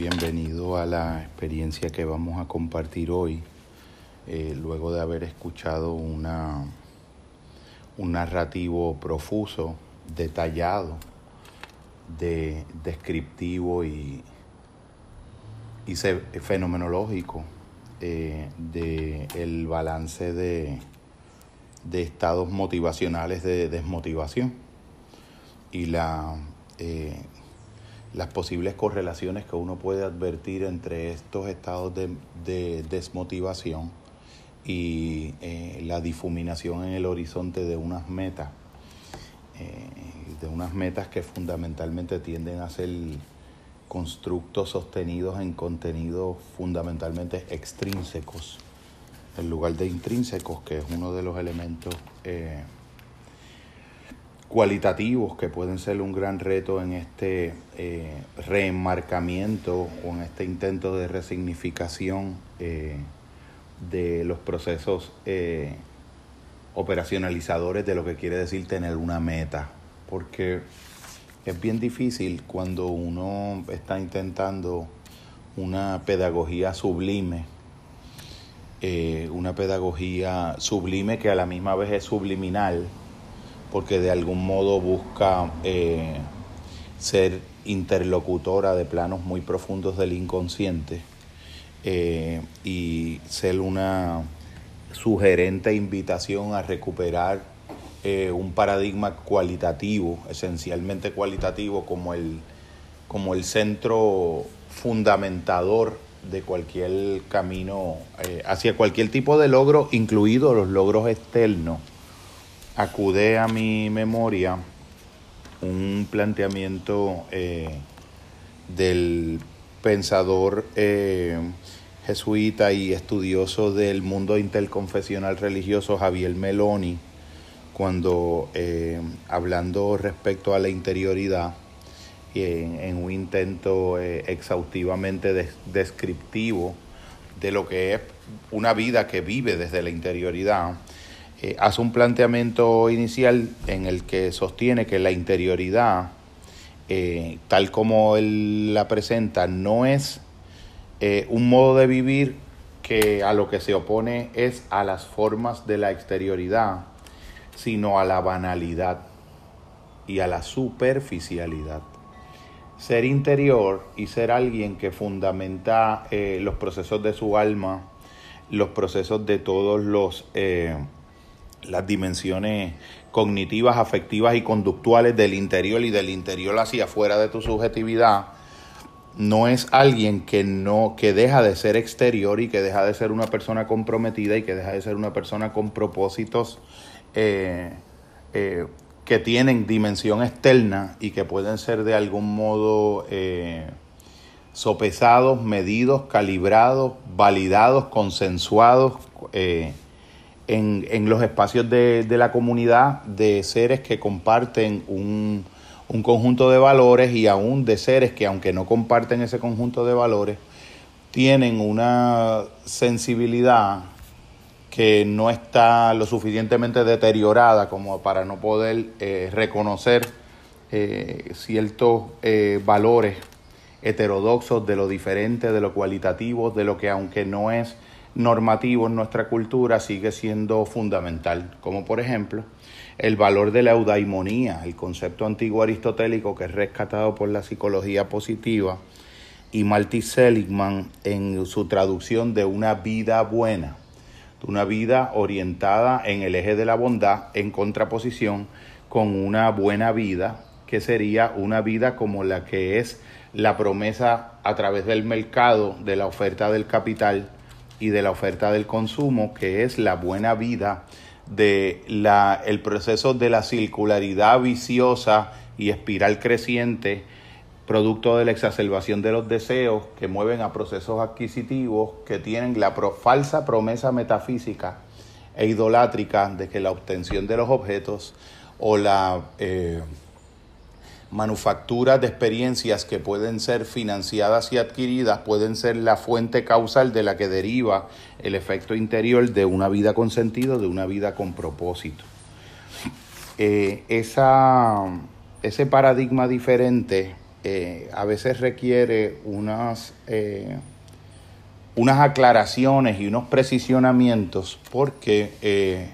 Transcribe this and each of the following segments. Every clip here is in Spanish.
bienvenido a la experiencia que vamos a compartir hoy, eh, luego de haber escuchado una, un narrativo profuso, detallado, de, descriptivo y, y fenomenológico eh, del balance de, de estados motivacionales de desmotivación y la eh, las posibles correlaciones que uno puede advertir entre estos estados de, desmotivación y eh, la difuminación en el horizonte de unas metas, eh, de unas metas que fundamentalmente tienden a ser constructos sostenidos en contenidos fundamentalmente extrínsecos, en lugar de intrínsecos, que es uno de los elementos eh, cualitativos que pueden ser un gran reto en este eh, reenmarcamiento o en este intento de resignificación eh, de los procesos eh, operacionalizadores de lo que quiere decir tener una meta. Porque es bien difícil cuando uno está intentando una pedagogía sublime, una pedagogía sublime que a la misma vez es subliminal, porque de algún modo busca eh, ser interlocutora de planos muy profundos del inconsciente eh, y ser una sugerente invitación a recuperar eh, un paradigma cualitativo, esencialmente cualitativo, como el, como el centro fundamentador de cualquier camino hacia cualquier tipo de logro, incluidos los logros externos acude a mi memoria un planteamiento eh, del pensador eh, jesuita y estudioso del mundo interconfesional religioso Javier Meloni, cuando eh, hablando respecto a la interioridad, en, un intento exhaustivamente descriptivo de lo que es una vida que vive desde la interioridad, eh, hace un planteamiento inicial en el que sostiene que la interioridad, eh, tal como él la presenta, no es eh, un modo de vivir que a lo que se opone es a las formas de la exterioridad, sino a la banalidad y a la superficialidad. Ser interior y ser alguien que fundamenta los procesos de su alma, los procesos de todos los las dimensiones cognitivas, afectivas y conductuales del interior y del interior hacia afuera de tu subjetividad, no es alguien que no que deja de ser exterior y que deja de ser una persona comprometida y que deja de ser una persona con propósitos eh, eh, que tienen dimensión externa y que pueden ser de algún modo eh, sopesados, medidos, calibrados, validados, consensuados en, los espacios de, la comunidad de seres que comparten un, conjunto de valores y aún de seres que aunque no comparten ese conjunto de valores, tienen una sensibilidad que no está lo suficientemente deteriorada como para no poder eh, reconocer eh, ciertos eh, valores heterodoxos de lo diferente, de lo cualitativo, de lo que aunque no es normativo en nuestra cultura sigue siendo fundamental, como por ejemplo el valor de la eudaimonía, el concepto antiguo aristotélico que es rescatado por la psicología positiva y Marty Seligman en su traducción de una vida buena, una vida orientada en el eje de la bondad en contraposición con una buena vida que sería una vida como la que es la promesa a través del mercado de la oferta del capital y de la oferta del consumo, que es la buena vida de la, el proceso de la circularidad viciosa y espiral creciente, producto de la exacerbación de los deseos que mueven a procesos adquisitivos que tienen la falsa promesa metafísica e idolátrica de que la obtención de los objetos o la eh, manufacturas de experiencias que pueden ser financiadas y adquiridas pueden ser la fuente causal de la que deriva el efecto interior de una vida con sentido, de una vida con propósito. Eh, esa, ese paradigma diferente eh, a veces requiere unas, eh, unas aclaraciones y unos precisionamientos porque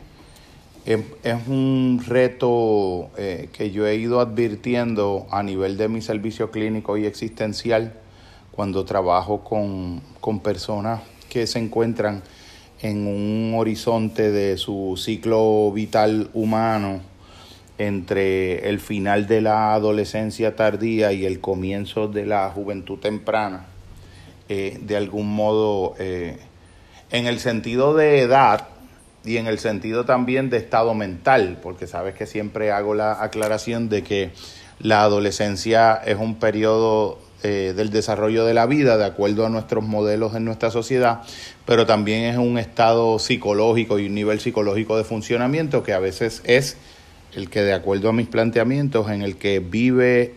eh, es, un reto que yo he ido advirtiendo a nivel de mi servicio clínico y existencial cuando trabajo con, con personas que se encuentran en un horizonte de su ciclo vital humano entre el final de la adolescencia tardía y el comienzo de la juventud temprana, eh, de algún modo, eh, en el sentido de edad y en el sentido también de estado mental, porque sabes que siempre hago la aclaración de que la adolescencia es un periodo eh, del desarrollo de la vida de acuerdo a nuestros modelos en nuestra sociedad, pero también es un estado psicológico y un nivel psicológico de funcionamiento que a veces es el que de acuerdo a mis planteamientos, en el que vive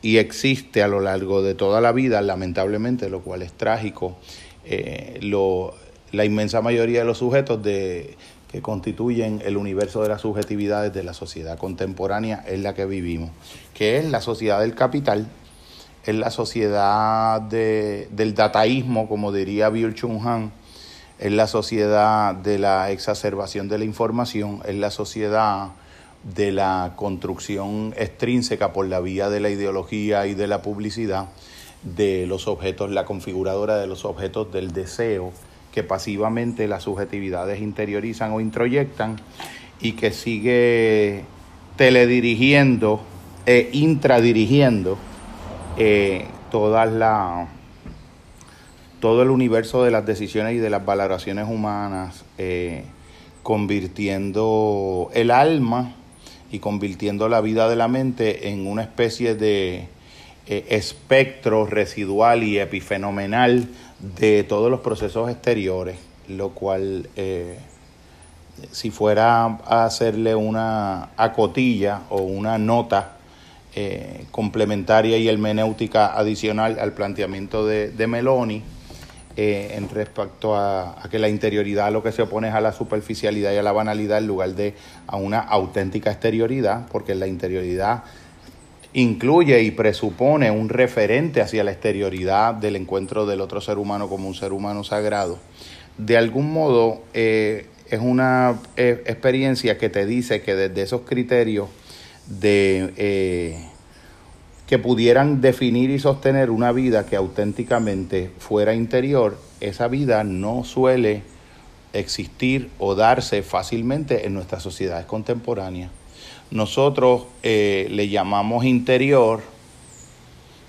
y existe a lo largo de toda la vida, lamentablemente, lo cual es trágico, eh, lo, la inmensa mayoría de los sujetos de, que constituyen el universo de las subjetividades de la sociedad contemporánea en la que vivimos, que es la sociedad del capital, es la sociedad de, del dataísmo, como diría Bill Chung Han, es la sociedad de la exacerbación de la información, es la sociedad de la construcción extrínseca por la vía de la ideología y de la publicidad de los objetos, la configuradora de los objetos del deseo que pasivamente las subjetividades interiorizan o introyectan y que sigue teledirigiendo e intradirigiendo eh, la, todo el universo de las decisiones y de las valoraciones humanas, eh, convirtiendo el alma y convirtiendo la vida de la mente en una especie de eh, espectro residual y epifenomenal de todos los procesos exteriores, lo cual, eh, si fuera a hacerle una acotilla o una nota eh, complementaria y hermenéutica adicional al planteamiento de, de Meloni, eh, en respecto a, que la interioridad lo que se opone es a la superficialidad y a la banalidad en lugar de a una auténtica exterioridad, porque la interioridad incluye y presupone un referente hacia la exterioridad del encuentro del otro ser humano como un ser humano sagrado. De algún modo eh, es una eh, experiencia que te dice que desde esos criterios de que pudieran definir y sostener una vida que auténticamente fuera interior, esa vida no suele existir o darse fácilmente en nuestras sociedades contemporáneas. Nosotros eh, le llamamos interior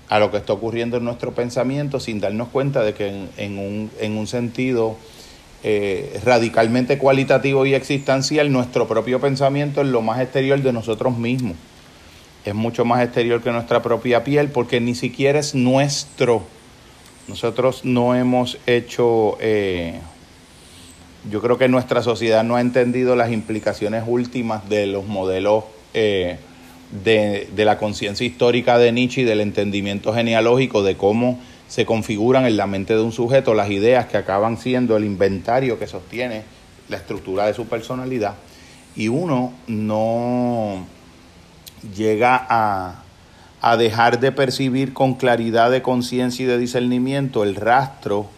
a lo que está ocurriendo en nuestro pensamiento sin darnos cuenta de que en, un, en un, sentido eh, radicalmente cualitativo y existencial, nuestro propio pensamiento es lo más exterior de nosotros mismos es mucho más exterior que nuestra propia piel porque ni siquiera es nuestro. Nosotros no hemos hecho, eh, yo creo que nuestra sociedad no ha entendido las implicaciones últimas de los modelos eh, de, de, la conciencia histórica de Nietzsche y del entendimiento genealógico de cómo se configuran en la mente de un sujeto las ideas que acaban siendo el inventario que sostiene la estructura de su personalidad. Y uno no llega a, a dejar de percibir con claridad de conciencia y de discernimiento el rastro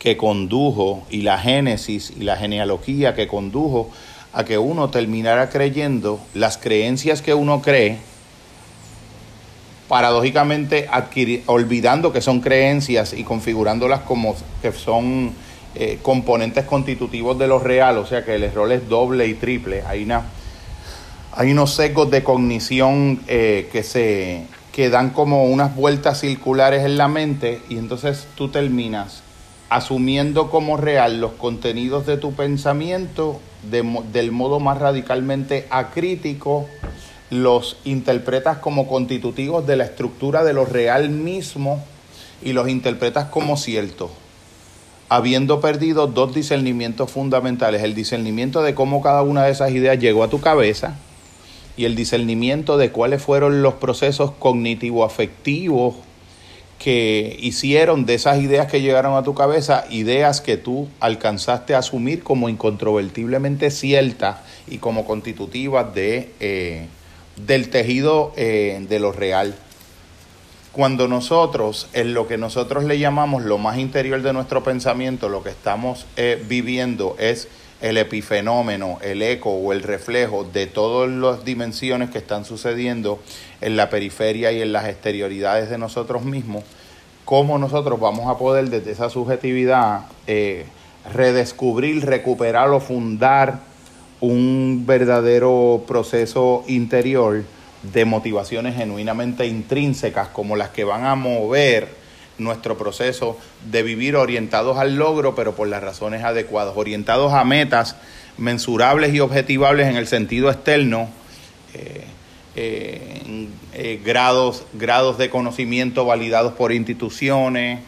que condujo y la génesis y la genealogía que condujo a que uno terminara creyendo las creencias que uno cree, paradójicamente olvidando que son creencias y configurándolas como que son eh, componentes constitutivos de lo real, o sea que el error es doble y triple. Hay una hay unos sesgos de cognición eh, que se que dan como unas vueltas circulares en la mente y entonces tú terminas asumiendo como real los contenidos de tu pensamiento del modo más radicalmente acrítico, los interpretas como constitutivos de la estructura de lo real mismo y los interpretas como ciertos, habiendo perdido dos discernimientos fundamentales, el discernimiento de cómo cada una de esas ideas llegó a tu cabeza, y el discernimiento de cuáles fueron los procesos cognitivo-afectivos que hicieron de esas ideas que llegaron a tu cabeza, ideas que tú alcanzaste a asumir como incontrovertiblemente ciertas y como constitutivas de, eh, del tejido eh, de lo real. cuando nosotros, en lo que nosotros le llamamos lo más interior de nuestro pensamiento, lo que estamos eh, viviendo es el epifenómeno, el eco o el reflejo de todas las dimensiones que están sucediendo en la periferia y en las exterioridades de nosotros mismos, cómo nosotros vamos a poder desde esa subjetividad eh, redescubrir, recuperar o fundar un verdadero proceso interior de motivaciones genuinamente intrínsecas como las que van a mover nuestro proceso de vivir orientados al logro, pero por las razones adecuadas, orientados a metas mensurables y objetivables en el sentido externo, eh, eh, eh, grados, grados de conocimiento validados por instituciones,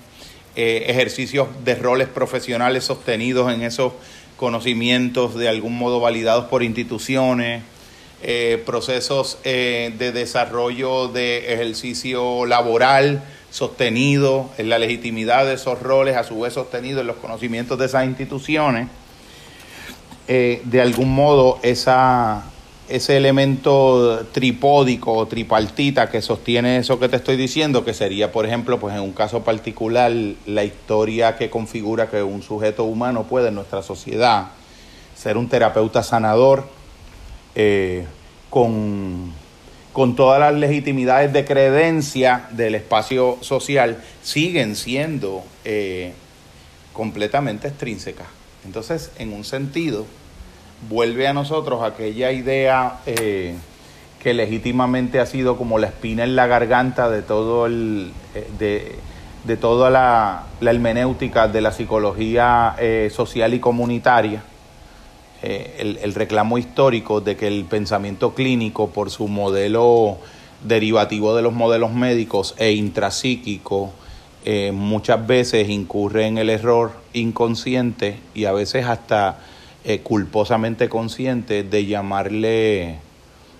ejercicios de roles profesionales sostenidos en esos conocimientos de algún modo validados por instituciones, procesos de desarrollo de ejercicio laboral sostenido en la legitimidad de esos roles, a su vez sostenido en los conocimientos de esas instituciones, eh, de algún modo esa, ese elemento tripódico o tripartita que sostiene eso que te estoy diciendo, que sería, por ejemplo, pues en un caso particular, la historia que configura que un sujeto humano puede en nuestra sociedad ser un terapeuta sanador eh, con con todas las legitimidades de creencia del espacio social, siguen siendo eh, completamente extrínsecas. Entonces, en un sentido, vuelve a nosotros aquella idea eh, que legítimamente ha sido como la espina en la garganta de todo el eh, de, toda la, la, hermenéutica de la psicología social y comunitaria eh, el, reclamo histórico de que el pensamiento clínico, por su modelo derivativo de los modelos médicos e intrapsíquico, eh, muchas veces incurre en el error inconsciente y a veces hasta eh, culposamente consciente de llamarle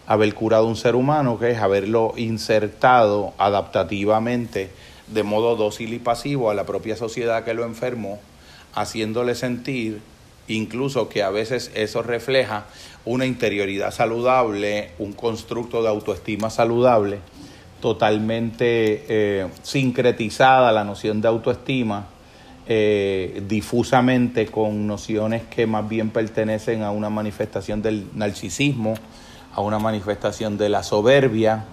haber curado un ser humano, que es haberlo insertado adaptativamente de modo dócil y pasivo a la propia sociedad que lo enfermó, haciéndole sentir incluso que a veces eso refleja una interioridad saludable, un constructo de autoestima saludable, totalmente eh, sincretizada la noción de autoestima, eh, difusamente con nociones que más bien pertenecen a una manifestación del narcisismo, a una manifestación de la soberbia,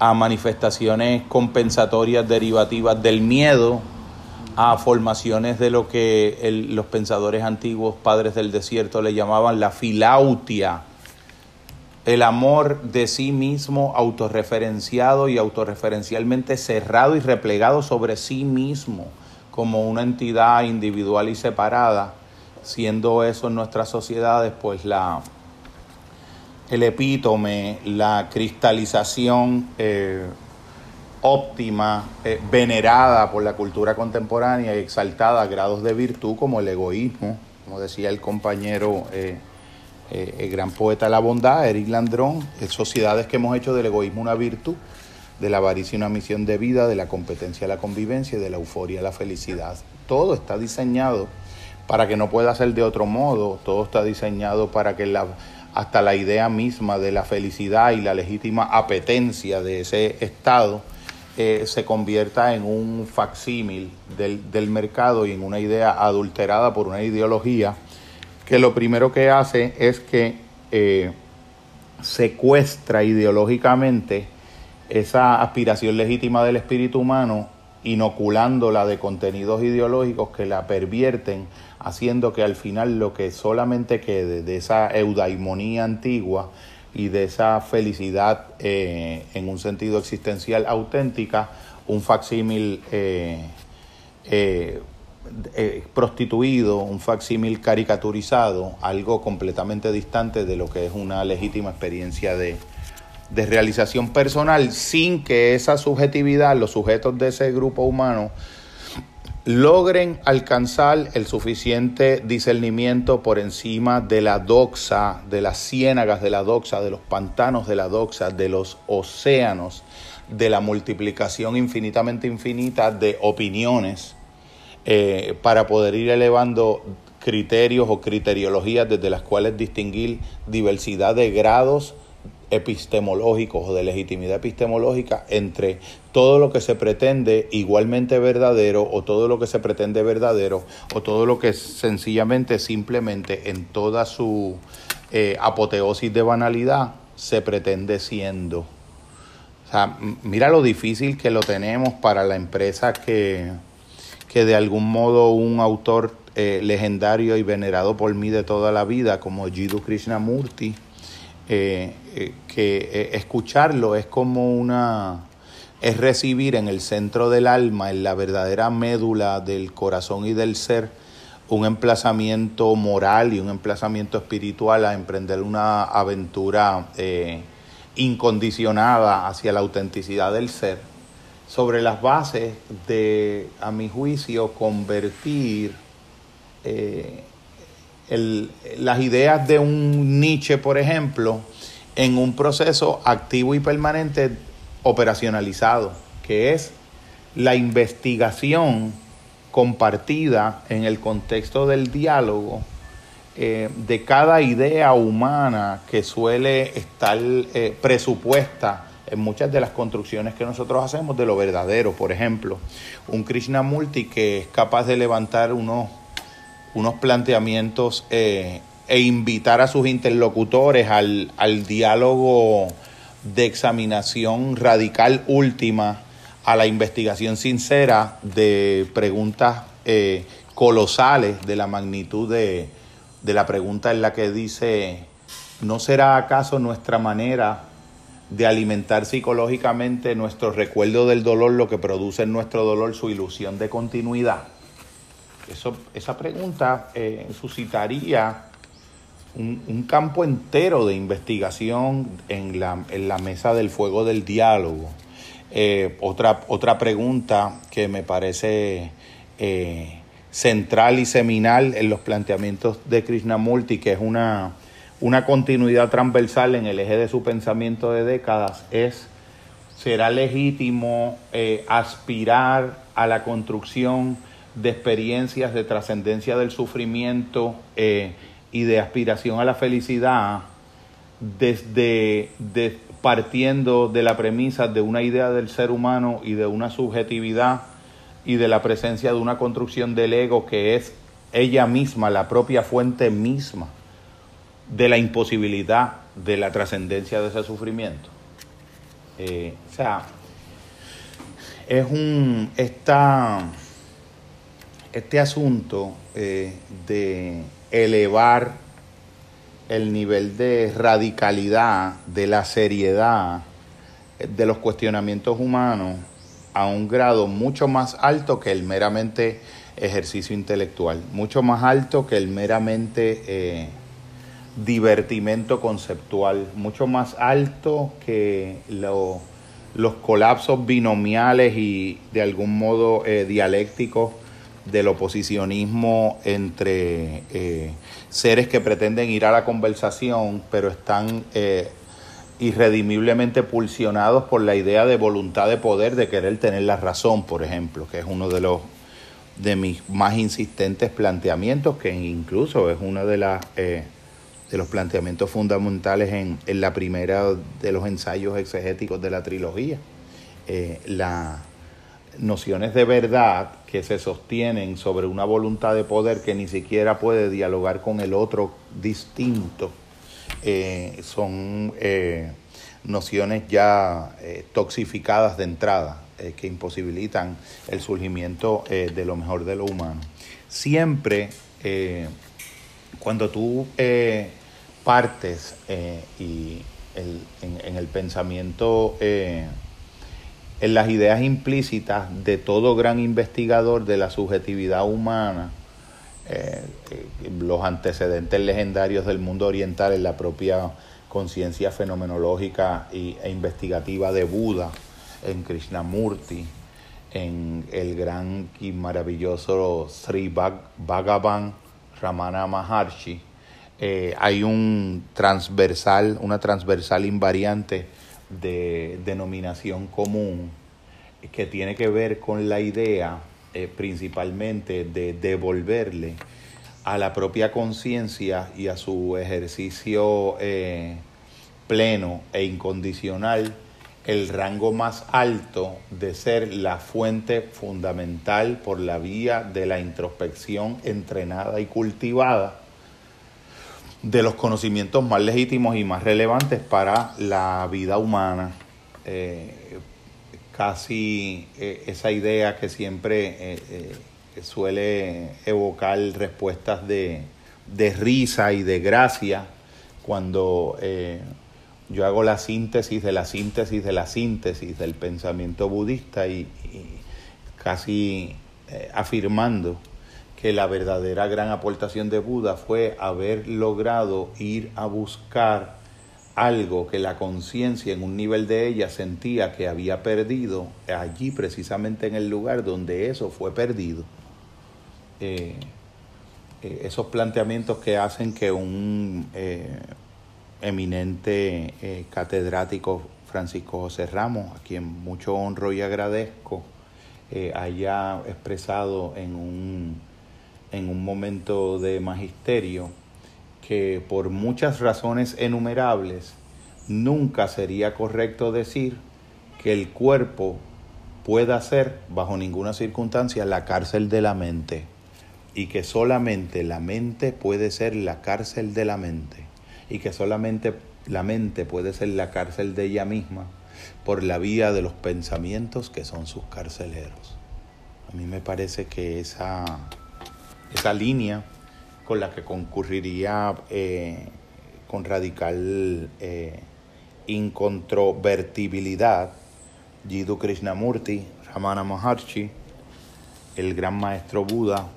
a manifestaciones compensatorias derivativas del miedo, a formaciones de lo que los pensadores antiguos, padres del desierto, le llamaban la filautia, el amor de sí mismo autorreferenciado y autorreferencialmente cerrado y replegado sobre sí mismo como una entidad individual y separada, siendo eso en nuestras sociedades pues la, el epítome, la cristalización eh, óptima, eh, venerada por la cultura contemporánea y exaltada a grados de virtud como el egoísmo, como decía el compañero, eh, eh, el gran poeta de la bondad, Eric Landrón, sociedades que hemos hecho del egoísmo una virtud, de la avaricia una misión de vida, de la competencia a la convivencia y de la euforia a la felicidad. Todo está diseñado para que no pueda ser de otro modo, todo está diseñado para que la, hasta la idea misma de la felicidad y la legítima apetencia de ese estado, eh, se convierta en un facsímil del, del mercado y en una idea adulterada por una ideología que lo primero que hace es que eh, secuestra ideológicamente esa aspiración legítima del espíritu humano, inoculándola de contenidos ideológicos que la pervierten, haciendo que al final lo que solamente quede de esa eudaimonía antigua y de esa felicidad eh, en un sentido existencial auténtica, un facsímil eh, eh, prostituido, un facsímil caricaturizado, algo completamente distante de lo que es una legítima experiencia de, de realización personal, sin que esa subjetividad, los sujetos de ese grupo humano, logren alcanzar el suficiente discernimiento por encima de la doxa, de las ciénagas de la doxa, de los pantanos de la doxa, de los océanos, de la multiplicación infinitamente infinita de opiniones, eh, para poder ir elevando criterios o criteriologías desde las cuales distinguir diversidad de grados epistemológicos o de legitimidad epistemológica entre todo lo que se pretende igualmente verdadero o todo lo que se pretende verdadero o todo lo que sencillamente simplemente en toda su eh, apoteosis de banalidad se pretende siendo. O sea, mira lo difícil que lo tenemos para la empresa que, que de algún modo un autor eh, legendario y venerado por mí de toda la vida como Jiddu Krishnamurti eh, eh, que eh, escucharlo es como una es recibir en el centro del alma, en la verdadera médula del corazón y del ser, un emplazamiento moral y un emplazamiento espiritual a emprender una aventura incondicionada hacia la autenticidad del ser, sobre las bases de, a mi juicio, convertir las ideas de un Nietzsche, por ejemplo, en un proceso activo y permanente operacionalizado, que es la investigación compartida en el contexto del diálogo eh, de cada idea humana que suele estar eh, presupuesta en muchas de las construcciones que nosotros hacemos de lo verdadero. Por ejemplo, un Krishnamurti que es capaz de levantar unos unos planteamientos eh, e invitar a sus interlocutores al, diálogo de examinación radical última, a la investigación sincera de preguntas eh, colosales de la magnitud de, de la pregunta en la que dice, ¿no será acaso nuestra manera de alimentar psicológicamente nuestro recuerdo del dolor lo que produce en nuestro dolor su ilusión de continuidad? Eso, esa pregunta eh, suscitaría un, campo entero de investigación en la, en la, mesa del fuego del diálogo. Eh, otra, otra pregunta que me parece eh, central y seminal en los planteamientos de Krishnamurti, que es una, una continuidad transversal en el eje de su pensamiento de décadas, es, ¿será legítimo aspirar a la construcción de experiencias de trascendencia del sufrimiento eh, y de aspiración a la felicidad desde partiendo de la premisa de una idea del ser humano y de una subjetividad y de la presencia de una construcción del ego que es ella misma, la propia fuente misma de la imposibilidad de la trascendencia de ese sufrimiento. Eh, o sea, es un... Esta, este asunto eh, de elevar el nivel de radicalidad, de la seriedad eh, de los cuestionamientos humanos a un grado mucho más alto que el meramente ejercicio intelectual, mucho más alto que el meramente eh, divertimento conceptual, mucho más alto que los colapsos binomiales y de algún modo dialécticos del oposicionismo entre eh, seres que pretenden ir a la conversación, pero están eh, irredimiblemente pulsionados por la idea de voluntad de poder, de querer tener la razón, por ejemplo, que es uno de los de mis más insistentes planteamientos, que incluso es uno de las eh, de los planteamientos fundamentales en, en, la primera de los ensayos exegéticos de la trilogía. la nociones de verdad que se sostienen sobre una voluntad de poder que ni siquiera puede dialogar con el otro distinto, eh, son eh, nociones ya eh, toxificadas de entrada, que imposibilitan el surgimiento de lo mejor de lo humano. Siempre, cuando tú partes y en, el pensamiento en las ideas implícitas de todo gran investigador de la subjetividad humana, eh, los antecedentes legendarios del mundo oriental en la propia conciencia fenomenológica e investigativa de Buda, en Krishnamurti, en el gran y maravilloso Sri Bhagavan Ramana Maharshi, eh, hay un transversal, una transversal invariante de denominación común que tiene que ver con la idea eh, principalmente de devolverle a la propia conciencia y a su ejercicio eh, pleno e incondicional el rango más alto de ser la fuente fundamental por la vía de la introspección entrenada y cultivada de los conocimientos más legítimos y más relevantes para la vida humana. Eh, casi eh, esa idea que siempre eh, suele evocar respuestas de, de, risa y de gracia cuando yo hago la síntesis de la síntesis de la síntesis del pensamiento budista y, casi afirmando que la verdadera gran aportación de Buda fue haber logrado ir a buscar algo que la conciencia en un nivel de ella sentía que había perdido allí precisamente en el lugar donde eso fue perdido. Eh, eh, esos planteamientos que hacen que un eminente eh, catedrático Francisco José Ramos, a quien mucho honro y agradezco, haya expresado en un, en un momento de magisterio que por muchas razones enumerables nunca sería correcto decir que el cuerpo pueda ser bajo ninguna circunstancia la cárcel de la mente y que solamente la mente puede ser la cárcel de la mente y que solamente la mente puede ser la cárcel de ella misma por la vía de los pensamientos que son sus carceleros. A mí me parece que esa, esa línea con la que concurriría eh, con radical eh, incontrovertibilidad Jiddu Krishnamurti, Ramana Maharshi, el gran maestro Buda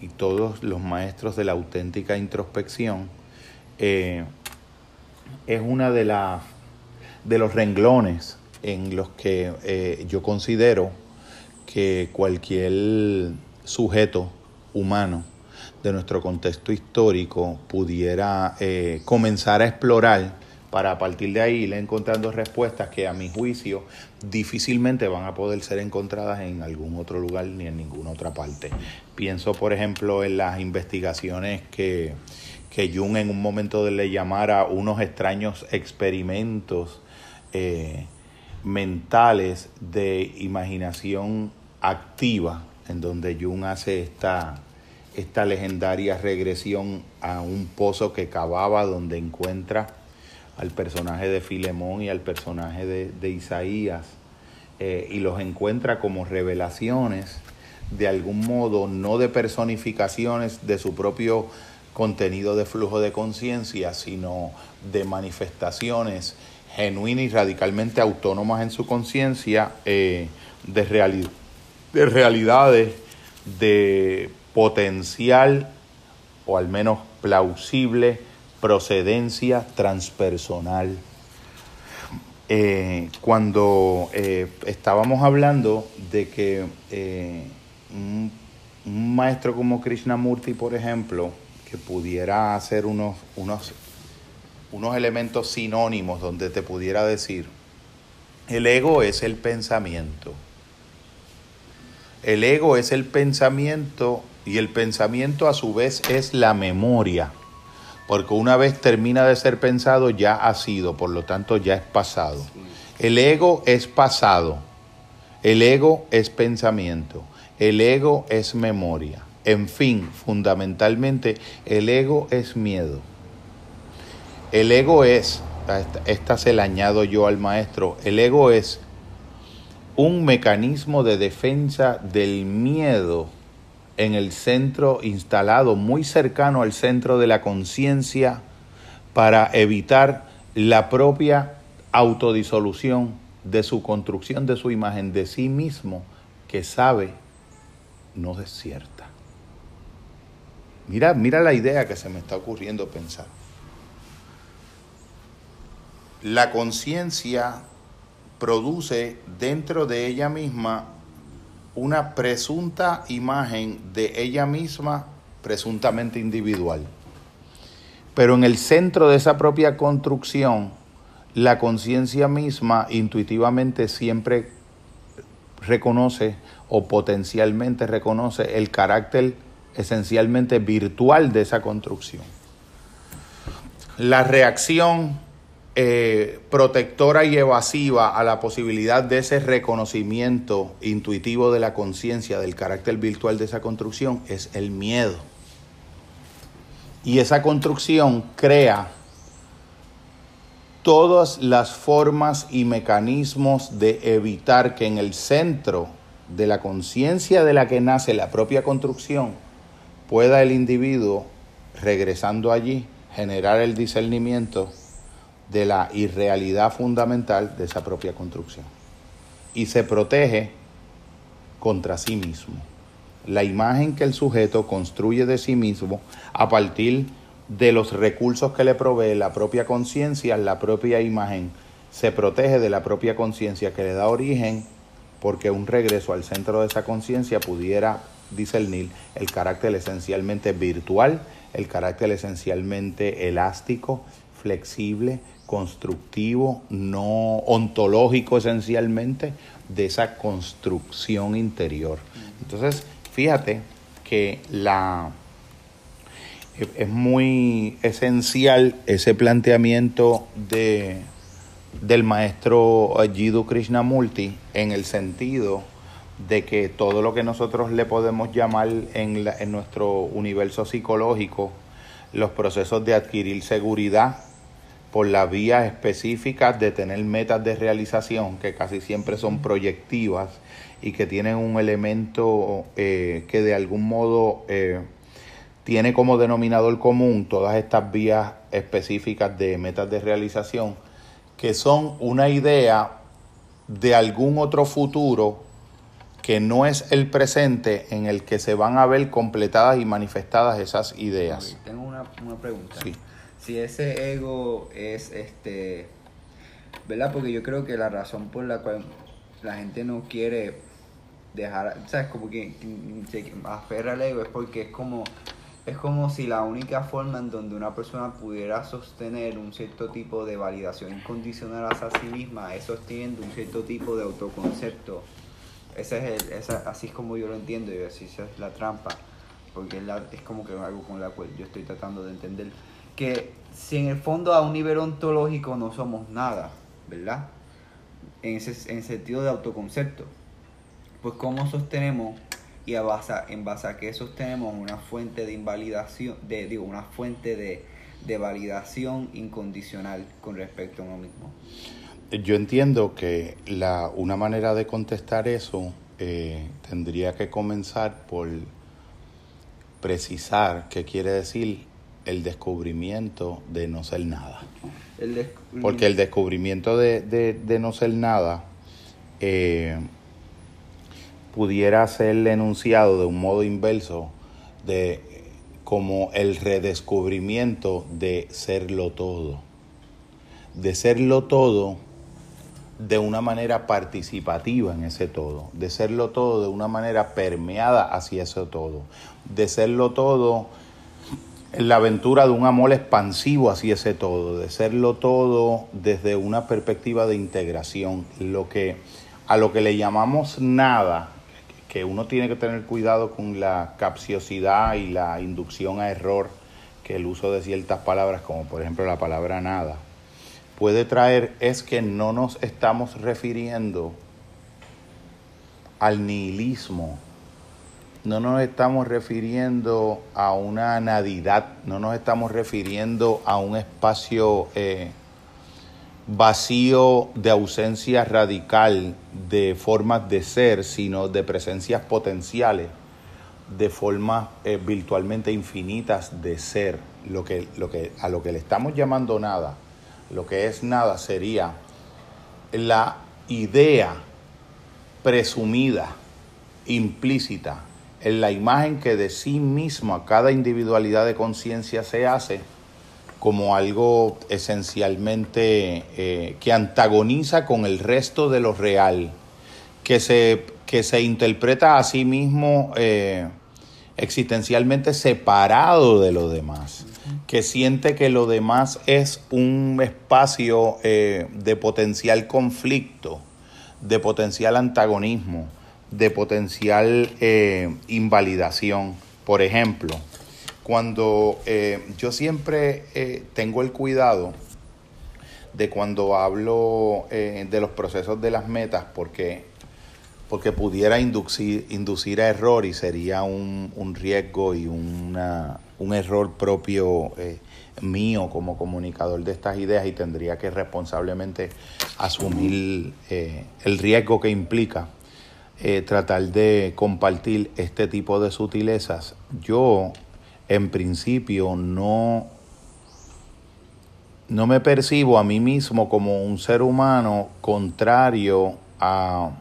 y todos los maestros de la auténtica introspección, eh, es una de de los renglones en los que yo considero que cualquier sujeto humano de nuestro contexto histórico pudiera eh, comenzar a explorar para a partir de ahí ir encontrando respuestas que a mi juicio difícilmente van a poder ser encontradas en algún otro lugar ni en ninguna otra parte. Pienso, por ejemplo, en las investigaciones que, que Jung en un momento le llamara unos extraños experimentos eh, mentales de imaginación activa, en donde Jung hace esta, esta legendaria regresión a un pozo que cavaba donde encuentra al personaje de Filemón y al personaje de, Isaías eh, y los encuentra como revelaciones de algún modo, no de personificaciones de su propio contenido de flujo de conciencia, sino de manifestaciones genuinas y radicalmente autónomas en su conciencia eh, de, de realidades de potencial o al menos plausible procedencia transpersonal. Eh, cuando eh, estábamos hablando de que un, un, maestro como Krishnamurti, por ejemplo, pudiera hacer unos, unos, unos elementos sinónimos donde te pudiera decir, el ego es el pensamiento. El ego es el pensamiento y el pensamiento a su vez es la memoria, porque una vez termina de ser pensado ya ha sido, por lo tanto ya es pasado. El ego es pasado, el ego es pensamiento, el ego es memoria. En fin, fundamentalmente, el ego es miedo. El ego es, esta, se la añado yo al maestro, el ego es un mecanismo de defensa del miedo en el centro instalado, muy cercano al centro de la conciencia, para evitar la propia autodisolución de su construcción de su imagen de sí mismo, que sabe no es cierta. Mira, mira la idea que se me está ocurriendo pensar. La conciencia produce dentro de ella misma una presunta imagen de ella misma presuntamente individual. Pero en el centro de esa propia construcción, la conciencia misma intuitivamente siempre reconoce o potencialmente reconoce el carácter esencialmente virtual de esa construcción. La reacción eh, protectora y evasiva a la posibilidad de ese reconocimiento intuitivo de la conciencia, del carácter virtual de esa construcción, es el miedo. Y esa construcción crea todas las formas y mecanismos de evitar que en el centro de la conciencia de la que nace la propia construcción pueda el individuo, regresando allí, generar el discernimiento de la irrealidad fundamental de esa propia construcción. Y se protege contra sí mismo. La imagen que el sujeto construye de sí mismo a partir de los recursos que le provee la propia conciencia, la propia imagen, se protege de la propia conciencia que le da origen porque un regreso al centro de esa conciencia pudiera discernir el carácter esencialmente virtual, el carácter esencialmente elástico, flexible, constructivo, no ontológico esencialmente, de esa construcción interior. Entonces, fíjate que la, es muy esencial ese planteamiento de, del maestro Jiddu Krishnamurti en el sentido de que todo lo que nosotros le podemos llamar en, en nuestro universo psicológico, los procesos de adquirir seguridad, por la vía específica de tener metas de realización que casi siempre son proyectivas y que tienen un elemento eh, que de algún modo eh, tiene como denominador común todas estas vías específicas de metas de realización que son una idea de algún otro futuro que no es el presente en el que se van a ver completadas y manifestadas esas ideas. tengo una, una pregunta. Sí si ese ego es este, ¿verdad? Porque yo creo que la razón por la cual la gente no quiere dejar, ¿sabes? Como que se aferra al ego es porque es como es como si la única forma en donde una persona pudiera sostener un cierto tipo de validación incondicional hacia sí misma es sosteniendo un cierto tipo de autoconcepto. Ese es el, así es como yo lo entiendo y así es la trampa, porque es, es como que algo con la cual yo estoy tratando de entender que si en el fondo a un nivel ontológico no somos nada, ¿verdad? En ese en sentido de autoconcepto, pues cómo sostenemos y en base a qué sostenemos una fuente de invalidación, de, digo, una fuente de, validación incondicional con respecto a uno mismo. Yo entiendo que la, una manera de contestar eso eh, tendría que comenzar por precisar qué quiere decir el descubrimiento de no ser nada. Porque el descubrimiento de, no ser nada eh, pudiera ser enunciado de un modo inverso de como el redescubrimiento de serlo todo. De serlo todo de una manera participativa en ese todo, de serlo todo de una manera permeada hacia ese todo, de serlo todo la aventura de un amor expansivo hacia ese todo, de serlo todo desde una perspectiva de integración, lo que a lo que le llamamos nada, que uno tiene que tener cuidado con la capciosidad y la inducción a error que el uso de ciertas palabras, como por ejemplo la palabra nada, puede traer es que no nos estamos refiriendo al nihilismo no nos estamos refiriendo a una nadidad, no nos estamos refiriendo a un espacio eh, vacío de ausencia radical de formas de ser, sino de presencias potenciales, de formas eh, virtualmente infinitas de ser. Lo que, lo que, a lo que le estamos llamando nada, lo que es nada sería la idea presumida, implícita, en la imagen que de sí misma cada individualidad de conciencia se hace como algo esencialmente eh, que antagoniza con el resto de lo real, que se, que se interpreta a sí mismo eh, existencialmente separado de lo demás, que siente que lo demás es un espacio eh, de potencial conflicto, de potencial antagonismo de potencial eh, invalidación. Por ejemplo, cuando eh, yo siempre eh, tengo el cuidado de cuando hablo de los procesos de las metas, porque, porque pudiera inducir, inducir a error y sería un, un riesgo y una, un error propio mío como comunicador de estas ideas y tendría que responsablemente asumir el riesgo que implica tratar de compartir este tipo de sutilezas. Yo, en principio, no no me percibo a mí mismo como un ser humano contrario a,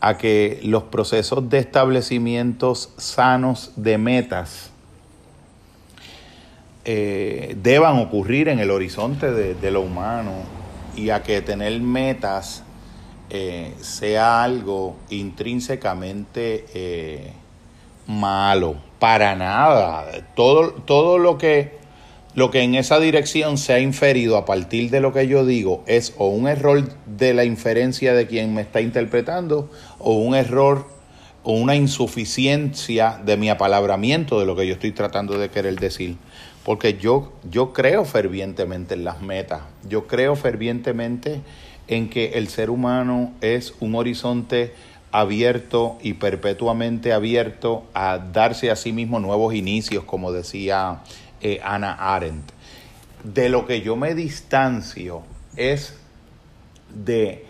a que los procesos de establecimientos sanos de metas eh, deban ocurrir en el horizonte de, lo humano y a que tener metas eh, sea algo intrínsecamente eh, malo, para nada. Todo, todo lo que lo que en esa dirección se ha inferido a partir de lo que yo digo es o un error de la inferencia de quien me está interpretando o un error o una insuficiencia de mi apalabramiento de lo que yo estoy tratando de querer decir. Porque yo, yo creo fervientemente en las metas, yo creo fervientemente en que el ser humano es un horizonte abierto y perpetuamente abierto a darse a sí mismo nuevos inicios, como decía eh, Ana Arendt. De lo que yo me distancio es de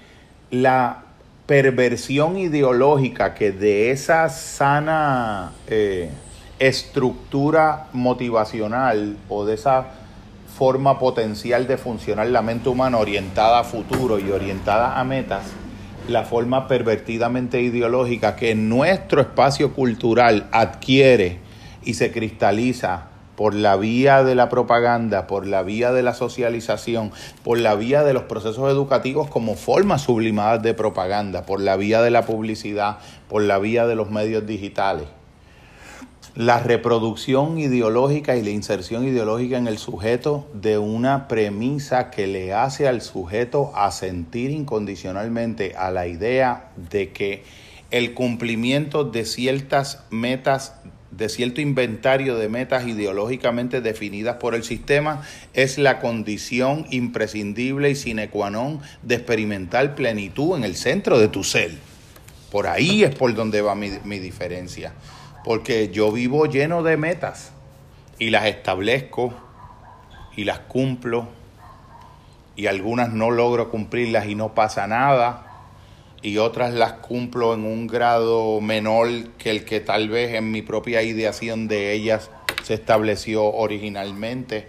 la perversión ideológica que de esa sana eh, estructura motivacional o de esa forma potencial de funcionar la mente humana orientada a futuro y orientada a metas, la forma pervertidamente ideológica que nuestro espacio cultural adquiere y se cristaliza por la vía de la propaganda, por la vía de la socialización, por la vía de los procesos educativos como formas sublimadas de propaganda, por la vía de la publicidad, por la vía de los medios digitales. La reproducción ideológica y la inserción ideológica en el sujeto de una premisa que le hace al sujeto asentir incondicionalmente a la idea de que el cumplimiento de ciertas metas de cierto inventario de metas ideológicamente definidas por el sistema es la condición imprescindible y sine qua non de experimentar plenitud en el centro de tu ser. Por ahí es por donde va mi, mi diferencia. Porque yo vivo lleno de metas y las establezco y las cumplo y algunas no logro cumplirlas y no pasa nada y otras las cumplo en un grado menor que el que tal vez en mi propia ideación de ellas se estableció originalmente.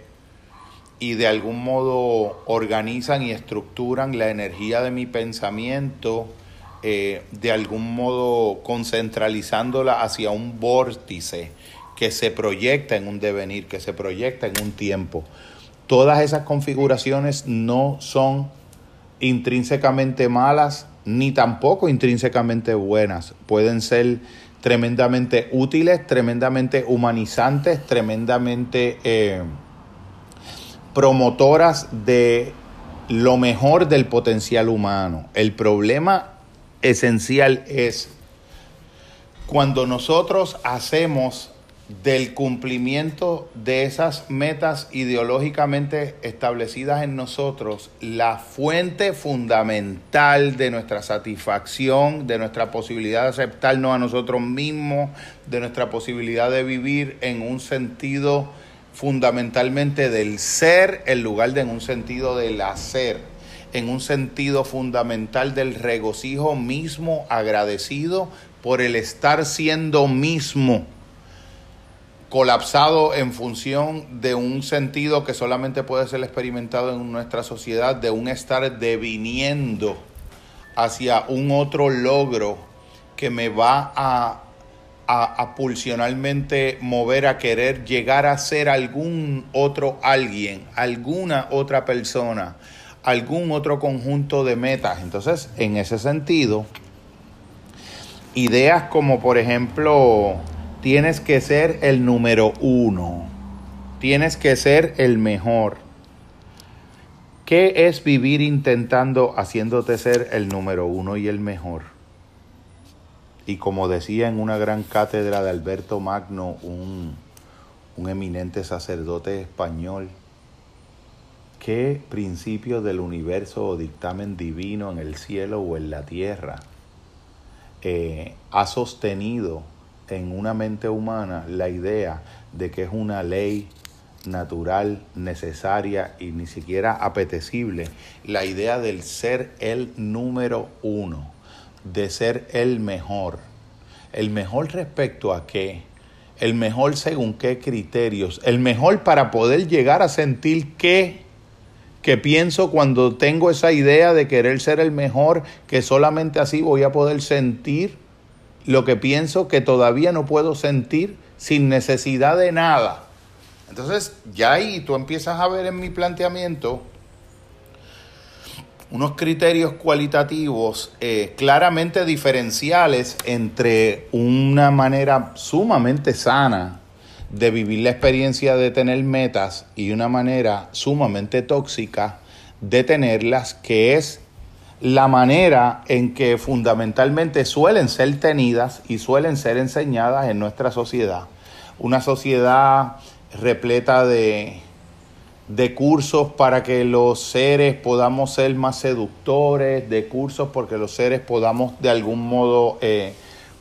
Y de algún modo organizan y estructuran la energía de mi pensamiento, eh, de algún modo concentralizándola hacia un vórtice que se proyecta en un devenir, que se proyecta en un tiempo. Todas esas configuraciones no son intrínsecamente malas ni tampoco intrínsecamente buenas. Pueden ser tremendamente útiles, tremendamente humanizantes, tremendamente eh, promotoras de lo mejor del potencial humano. El problema esencial es cuando nosotros hacemos del cumplimiento de esas metas ideológicamente establecidas en nosotros la fuente fundamental de nuestra satisfacción, de nuestra posibilidad de aceptarnos a nosotros mismos, de nuestra posibilidad de vivir en un sentido fundamentalmente del ser en lugar de en un sentido del hacer, en un sentido fundamental del regocijo mismo agradecido por el estar siendo mismo colapsado en función de un sentido que solamente puede ser experimentado en nuestra sociedad, de un estar deviniendo hacia un otro logro que me va a, a, pulsionalmente mover a querer llegar a ser algún otro alguien, alguna otra persona, algún otro conjunto de metas. Entonces, en ese sentido, ideas como por ejemplo tienes que ser el número uno, tienes que ser el mejor. ¿Qué es vivir intentando haciéndote ser el número uno y el mejor? Y como decía en una gran cátedra de Alberto Magno, un, un eminente sacerdote español, ¿qué principio del universo o dictamen divino en el cielo o en la tierra eh, ha sostenido en una mente humana la idea de que es una ley natural, necesaria y ni siquiera apetecible, la idea del ser el número uno, de ser el mejor. El mejor respecto a qué? El mejor según qué criterios. El mejor para poder llegar a sentir qué que pienso cuando tengo esa idea de querer ser el mejor, que solamente así voy a poder sentir lo que pienso que todavía no puedo sentir sin necesidad de nada. Entonces, ya ahí tú empiezas a ver en mi planteamiento unos criterios cualitativos eh, claramente diferenciales entre una manera sumamente sana de vivir la experiencia de tener metas y una manera sumamente tóxica de tenerlas, que es la manera en que fundamentalmente suelen ser tenidas y suelen ser enseñadas en nuestra sociedad. Una sociedad repleta de, de cursos para que los seres podamos ser más seductores, de cursos porque los seres podamos de algún modo eh,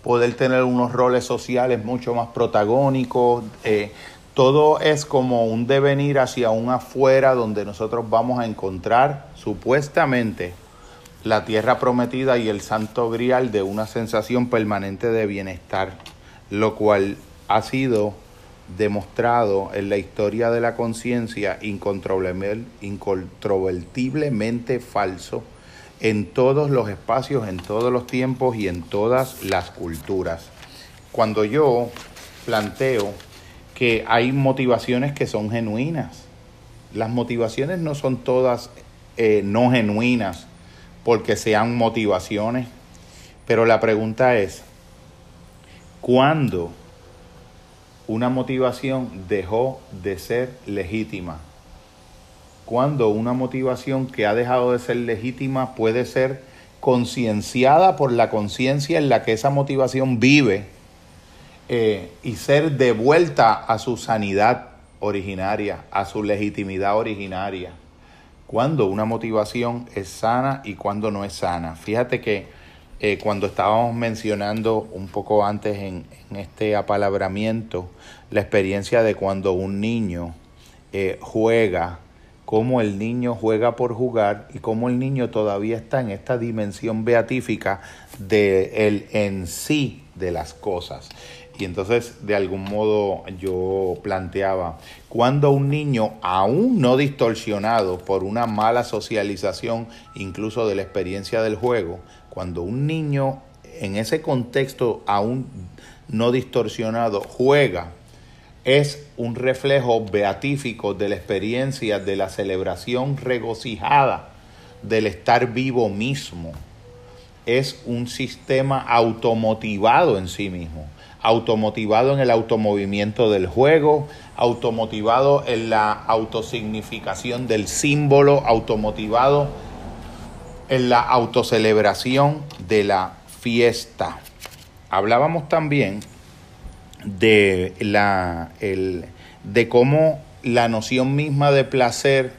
poder tener unos roles sociales mucho más protagónicos. Eh, todo es como un devenir hacia un afuera donde nosotros vamos a encontrar supuestamente la tierra prometida y el santo grial de una sensación permanente de bienestar, lo cual ha sido demostrado en la historia de la conciencia incontrovertiblemente falso en todos los espacios, en todos los tiempos y en todas las culturas. Cuando yo planteo que hay motivaciones que son genuinas, las motivaciones no son todas eh, no genuinas porque sean motivaciones, pero la pregunta es, ¿cuándo una motivación dejó de ser legítima? Cuando una motivación que ha dejado de ser legítima puede ser concienciada por la conciencia en la que esa motivación vive eh, y ser devuelta a su sanidad originaria, a su legitimidad originaria. Cuando una motivación es sana y cuando no es sana. Fíjate que eh, cuando estábamos mencionando un poco antes en, este apalabramiento la experiencia de cuando un niño eh, juega cómo el niño juega por jugar y cómo el niño todavía está en esta dimensión beatífica de el en sí de las cosas. Y entonces, de algún modo, yo planteaba, cuando un niño, aún no distorsionado por una mala socialización, incluso de la experiencia del juego, cuando un niño en ese contexto aún no distorsionado juega es un reflejo beatífico de la experiencia de la celebración regocijada del estar vivo mismo. Es un sistema automotivado en sí mismo, automotivado en el automovimiento del juego, automotivado en la autosignificación del símbolo, automotivado en la autocelebración de la fiesta. Hablábamos también de, la, el, de cómo la noción misma de placer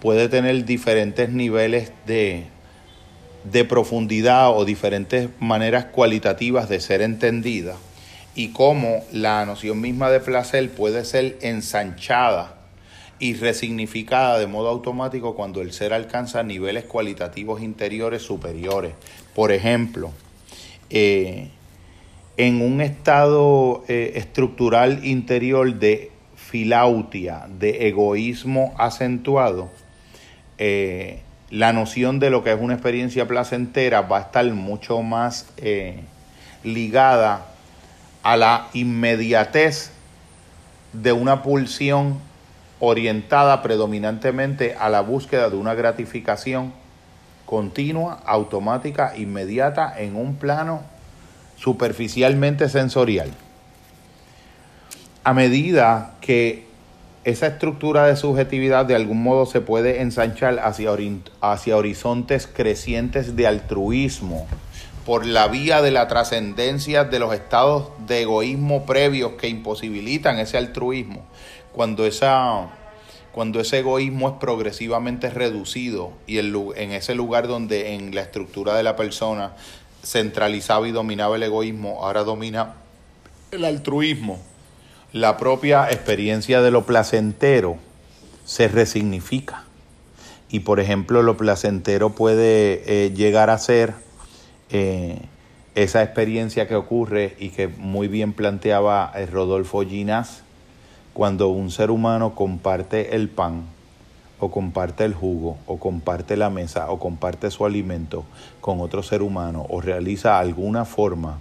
puede tener diferentes niveles de, de profundidad o diferentes maneras cualitativas de ser entendida y cómo la noción misma de placer puede ser ensanchada y resignificada de modo automático cuando el ser alcanza niveles cualitativos interiores superiores. Por ejemplo, eh, en un estado eh, estructural interior de filautia, de egoísmo acentuado, eh, la noción de lo que es una experiencia placentera va a estar mucho más eh, ligada a la inmediatez de una pulsión orientada predominantemente a la búsqueda de una gratificación continua, automática, inmediata, en un plano superficialmente sensorial. A medida que esa estructura de subjetividad de algún modo se puede ensanchar hacia, horizontes crecientes de altruismo, por la vía de la trascendencia de los estados de egoísmo previos que imposibilitan ese altruismo, cuando esa, cuando ese egoísmo es progresivamente reducido y en ese lugar donde en la estructura de la persona centralizaba y dominaba el egoísmo, ahora domina el altruismo, la propia experiencia de lo placentero se resignifica. Y por ejemplo, lo placentero puede eh, llegar a ser eh, esa experiencia que ocurre y que muy bien planteaba eh, Rodolfo Ginás, cuando un ser humano comparte el pan o comparte el jugo o comparte la mesa o comparte su alimento con otro ser humano o realiza alguna forma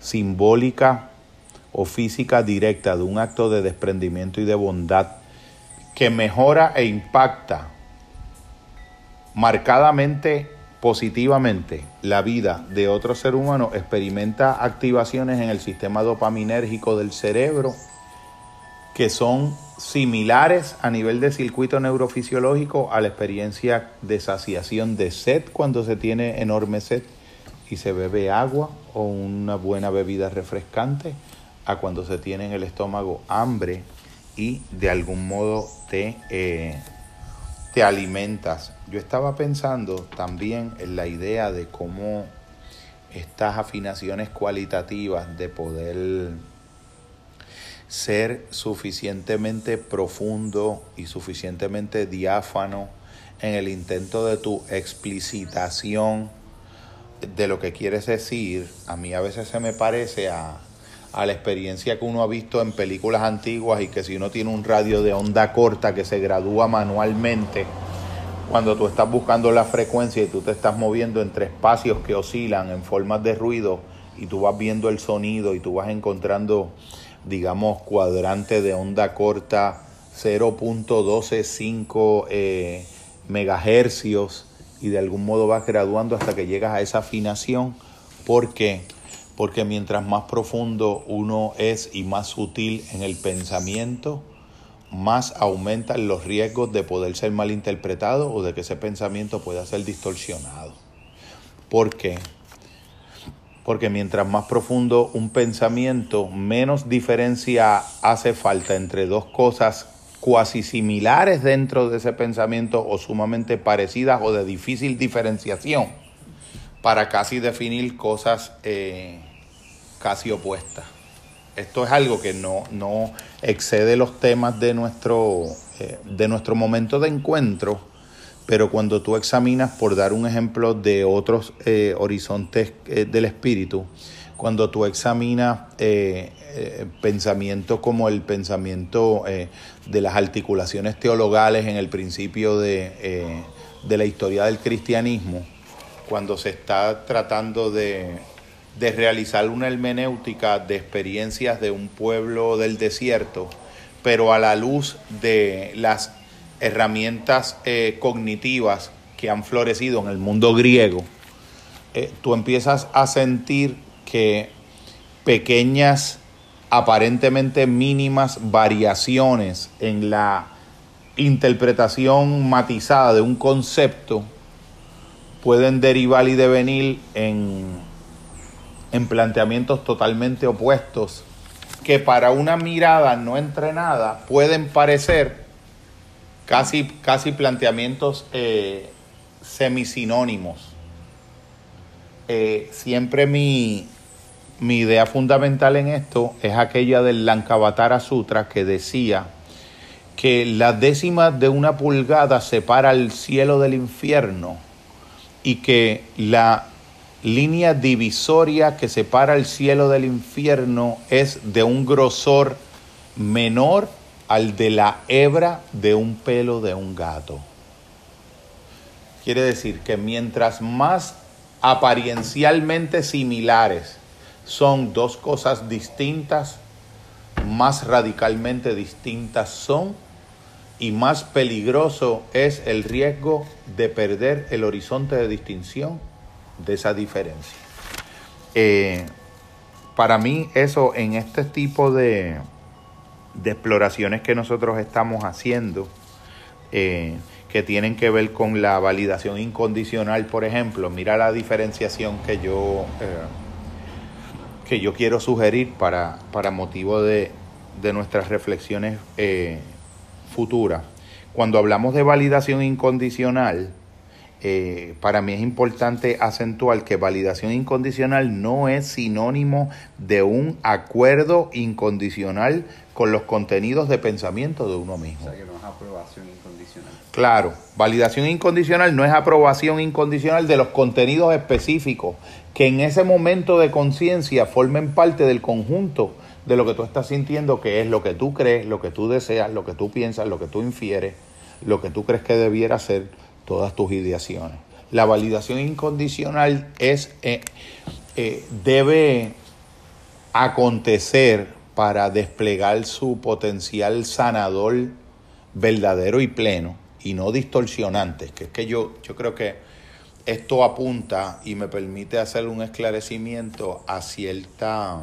simbólica o física directa de un acto de desprendimiento y de bondad que mejora e impacta marcadamente positivamente la vida de otro ser humano, experimenta activaciones en el sistema dopaminérgico del cerebro que son similares a nivel de circuito neurofisiológico a la experiencia de saciación de sed cuando se tiene enorme sed y se bebe agua o una buena bebida refrescante, a cuando se tiene en el estómago hambre y de algún modo te, eh, te alimentas. Yo estaba pensando también en la idea de cómo estas afinaciones cualitativas de poder ser suficientemente profundo y suficientemente diáfano en el intento de tu explicitación de lo que quieres decir, a mí a veces se me parece a, a, la experiencia que uno ha visto en películas antiguas y que si uno tiene un radio de onda corta que se gradúa manualmente, cuando tú estás buscando la frecuencia y tú te estás moviendo entre espacios que oscilan en formas de ruido y tú vas viendo el sonido y tú vas encontrando digamos, cuadrante de onda corta 0.125 eh, megahercios y de algún modo vas graduando hasta que llegas a esa afinación. ¿Por qué? Porque mientras más profundo uno es y más sutil en el pensamiento, más aumentan los riesgos de poder ser malinterpretado o de que ese pensamiento pueda ser distorsionado. ¿Por qué? Porque mientras más profundo un pensamiento, menos diferencia hace falta entre dos cosas cuasi similares dentro de ese pensamiento o sumamente parecidas o de difícil diferenciación para casi definir cosas eh, casi opuestas. Esto es algo que no, no excede los temas de nuestro, eh, de nuestro momento de encuentro, pero cuando tú examinas, por dar un ejemplo de otros eh, horizontes eh, del espíritu, cuando tú examinas eh, pensamientos como el pensamiento de las articulaciones teologales en el principio de, de, la historia del cristianismo, cuando se está tratando de, de realizar una hermenéutica de experiencias de un pueblo del desierto, pero a la luz de las herramientas eh, cognitivas que han florecido en el mundo griego, eh, tú empiezas a sentir que pequeñas, aparentemente mínimas variaciones en la interpretación matizada de un concepto pueden derivar y devenir en, en planteamientos totalmente opuestos que para una mirada no entrenada pueden parecer casi, casi planteamientos eh, semisinónimos. Eh, siempre mi, mi idea fundamental en esto es aquella del Lankavatara Sutra que decía que la décima de una pulgada separa el cielo del infierno y que la línea divisoria que separa el cielo del infierno es de un grosor menor al de la hebra de un pelo de un gato. Quiere decir que mientras más apariencialmente similares son dos cosas distintas, más radicalmente distintas son y más peligroso es el riesgo de perder el horizonte de distinción de esa diferencia. Eh, para mí eso en este tipo de, de exploraciones que nosotros estamos haciendo, eh, que tienen que ver con la validación incondicional, por ejemplo. Mira la diferenciación que yo, eh, que yo quiero sugerir para, para motivo de, nuestras reflexiones eh, futuras. cuando hablamos de validación incondicional, para mí es importante acentuar que validación incondicional no es sinónimo de un acuerdo incondicional con los contenidos de pensamiento de uno mismo. O sea, que no es aprobación incondicional. Claro, validación incondicional no es aprobación incondicional de los contenidos específicos que en ese momento de conciencia formen parte del conjunto de lo que tú estás sintiendo, que es lo que tú crees, lo que tú deseas, lo que tú piensas, lo que tú infieres, lo que tú crees que debiera ser todas tus ideaciones. La validación incondicional es, eh, eh, debe acontecer para desplegar su potencial sanador verdadero y pleno y no distorsionante, que es que yo, yo creo que esto apunta y me permite hacer un esclarecimiento a cierta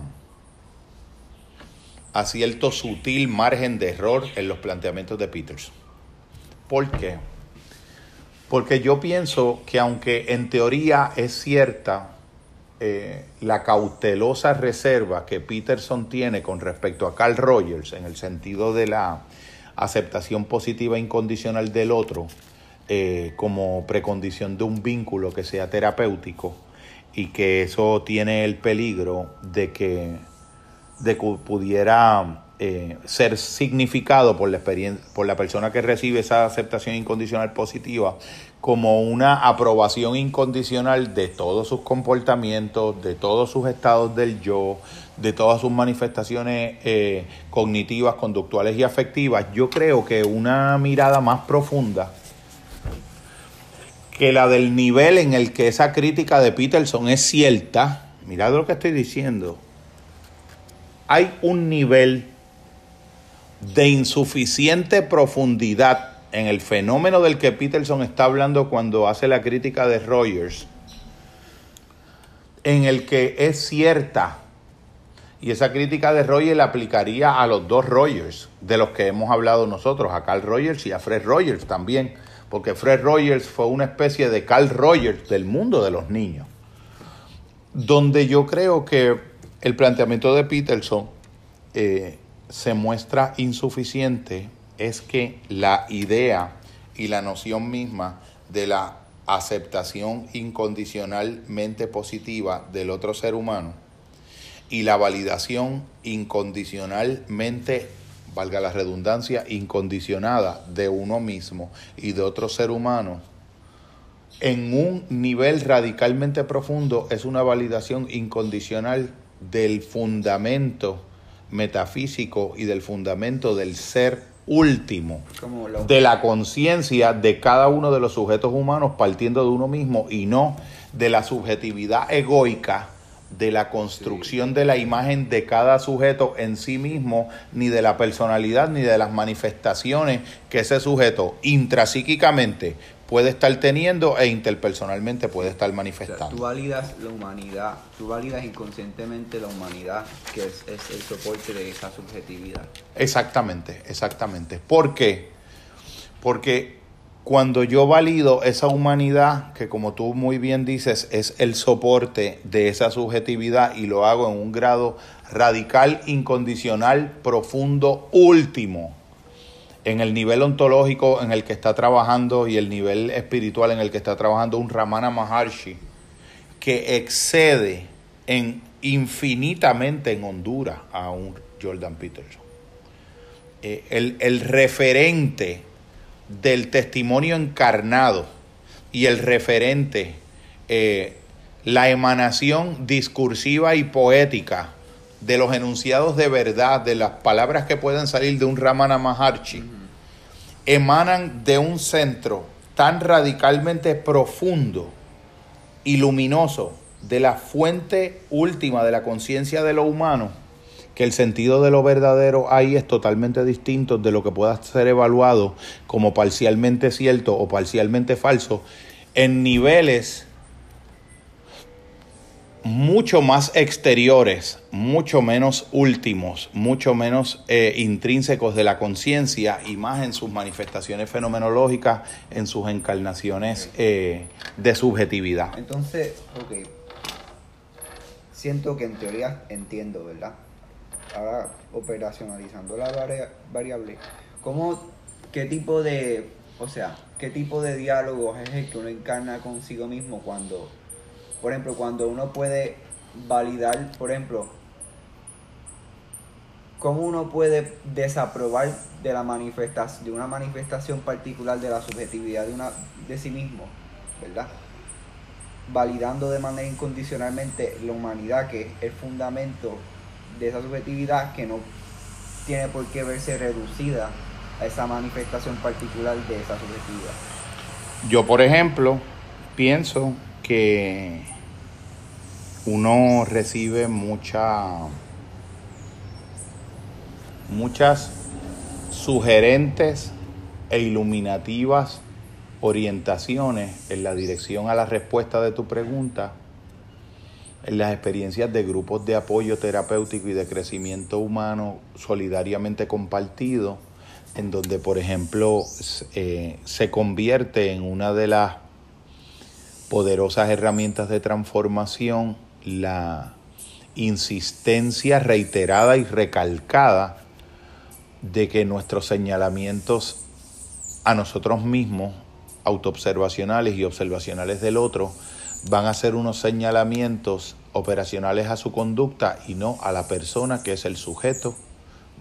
cierto sutil margen de error en los planteamientos de Peters. ¿Por qué? Porque yo pienso que aunque en teoría es cierta eh, la cautelosa reserva que Peterson tiene con respecto a Carl Rogers en el sentido de la aceptación positiva e incondicional del otro eh, como precondición de un vínculo que sea terapéutico y que eso tiene el peligro de que, de que pudiera eh, ser significado por la, experiencia, por la persona que recibe esa aceptación incondicional positiva como una aprobación incondicional de todos sus comportamientos, de todos sus estados del yo, de todas sus manifestaciones eh, cognitivas, conductuales y afectivas. Yo creo que una mirada más profunda que la del nivel en el que esa crítica de Peterson es cierta, mirad lo que estoy diciendo, hay un nivel de insuficiente profundidad en el fenómeno del que Peterson está hablando cuando hace la crítica de Rogers, en el que es cierta, y esa crítica de Rogers la aplicaría a los dos Rogers de los que hemos hablado nosotros, a Carl Rogers y a Fred Rogers también, porque Fred Rogers fue una especie de Carl Rogers del mundo de los niños, donde yo creo que el planteamiento de Peterson eh, se muestra insuficiente es que la idea y la noción misma de la aceptación incondicionalmente positiva del otro ser humano y la validación incondicionalmente, valga la redundancia, incondicionada de uno mismo y de otro ser humano, en un nivel radicalmente profundo es una validación incondicional del fundamento metafísico y del fundamento del ser último de la conciencia de cada uno de los sujetos humanos partiendo de uno mismo y no de la subjetividad egoica de la construcción de la imagen de cada sujeto en sí mismo, ni de la personalidad, ni de las manifestaciones que ese sujeto intrapsíquicamente puede estar teniendo e interpersonalmente puede estar manifestando. tú validas la humanidad, tú validas inconscientemente la humanidad, que es, el soporte de esa subjetividad. Exactamente, exactamente. ¿Por qué? Porque cuando yo valido esa humanidad, que como tú muy bien dices, es el soporte de esa subjetividad y lo hago en un grado radical, incondicional, profundo, último, en el nivel ontológico en el que está trabajando y el nivel espiritual en el que está trabajando un Ramana Maharshi, que excede en infinitamente en Honduras a un Jordan Peterson. Eh, el, referente del testimonio encarnado y el referente, eh, la emanación discursiva y poética de los enunciados de verdad, de las palabras que pueden salir de un Ramana Maharshi, emanan de un centro tan radicalmente profundo y luminoso de la fuente última de la conciencia de lo humano, que el sentido de lo verdadero ahí es totalmente distinto de lo que pueda ser evaluado como parcialmente cierto o parcialmente falso en niveles mucho más exteriores, mucho menos últimos, mucho menos eh, intrínsecos de la conciencia y más en sus manifestaciones fenomenológicas, en sus encarnaciones eh, de subjetividad. Entonces, ok, siento que en teoría entiendo, ¿verdad? Ahora operacionalizando la variable, ¿cómo ¿qué tipo de, o sea, qué tipo de diálogos es el que uno encarna consigo mismo cuando, por ejemplo, cuando uno puede validar, por ejemplo, cómo uno puede desaprobar de la manifestación, de una manifestación particular de la subjetividad de una de sí mismo, ¿verdad? Validando de manera incondicionalmente la humanidad, que es el fundamento de esa subjetividad que no tiene por qué verse reducida a esa manifestación particular de esa subjetividad. Yo, por ejemplo, pienso que uno recibe mucha muchas sugerentes e iluminativas orientaciones en la dirección a la respuesta de tu pregunta en las experiencias de grupos de apoyo terapéutico y de crecimiento humano solidariamente compartido, en donde, por ejemplo, eh, se convierte en una de las poderosas herramientas de transformación la insistencia reiterada y recalcada de que nuestros señalamientos a nosotros mismos, autoobservacionales y observacionales del otro, van a ser unos señalamientos operacionales a su conducta y no a la persona que es el sujeto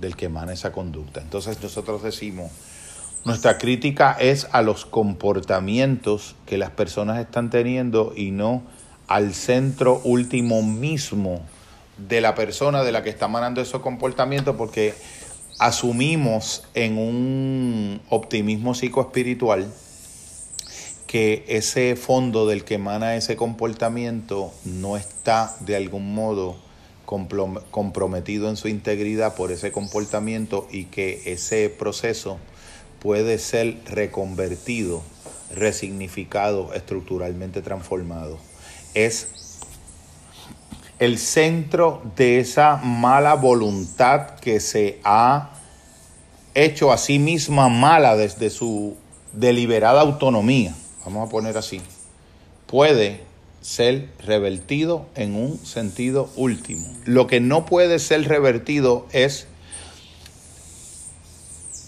del que emana esa conducta. Entonces nosotros decimos, nuestra crítica es a los comportamientos que las personas están teniendo y no al centro último mismo de la persona de la que está emanando esos comportamientos porque asumimos en un optimismo psicoespiritual que ese fondo del que emana ese comportamiento no está de algún modo comprometido en su integridad por ese comportamiento y que ese proceso puede ser reconvertido, resignificado, estructuralmente transformado. Es el centro de esa mala voluntad que se ha hecho a sí misma mala desde su deliberada autonomía, vamos a poner así, puede ser revertido en un sentido último. Lo que no puede ser revertido es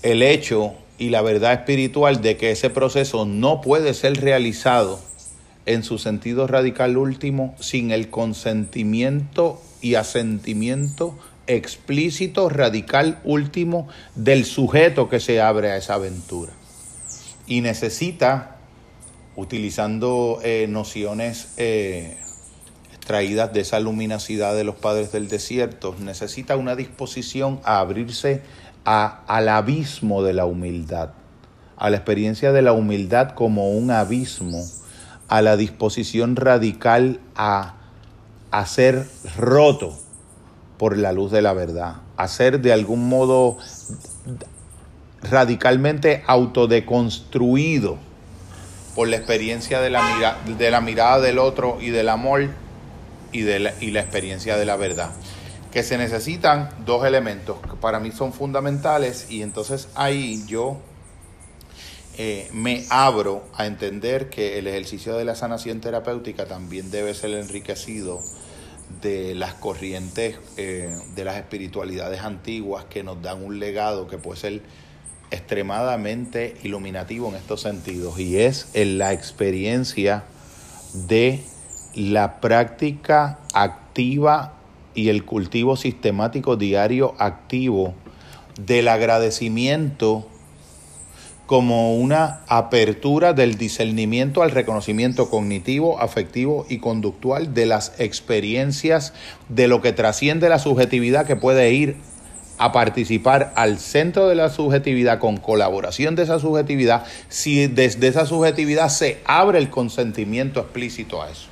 el hecho y la verdad espiritual de que ese proceso no puede ser realizado en su sentido radical último sin el consentimiento y asentimiento explícito, radical último del sujeto que se abre a esa aventura. Y necesita, utilizando eh, nociones eh, extraídas de esa luminosidad de los padres del desierto, necesita una disposición a abrirse al abismo de la humildad, a la experiencia de la humildad como un abismo a la disposición radical a, a ser roto por la luz de la verdad, a ser de algún modo radicalmente autodeconstruido por la experiencia de la, de la mirada del otro y del amor y, de la, y la experiencia de la verdad. Que se necesitan dos elementos que para mí son fundamentales y entonces ahí yo eh, me abro a entender que el ejercicio de la sanación terapéutica también debe ser enriquecido de las corrientes eh, de las espiritualidades antiguas que nos dan un legado que puede ser extremadamente iluminativo en estos sentidos y es en la experiencia de la práctica activa y el cultivo sistemático diario activo del agradecimiento como una apertura del discernimiento al reconocimiento cognitivo, afectivo y conductual de las experiencias de lo que trasciende la subjetividad que puede ir a participar al centro de la subjetividad con colaboración de esa subjetividad, si desde esa subjetividad se abre el consentimiento explícito a eso,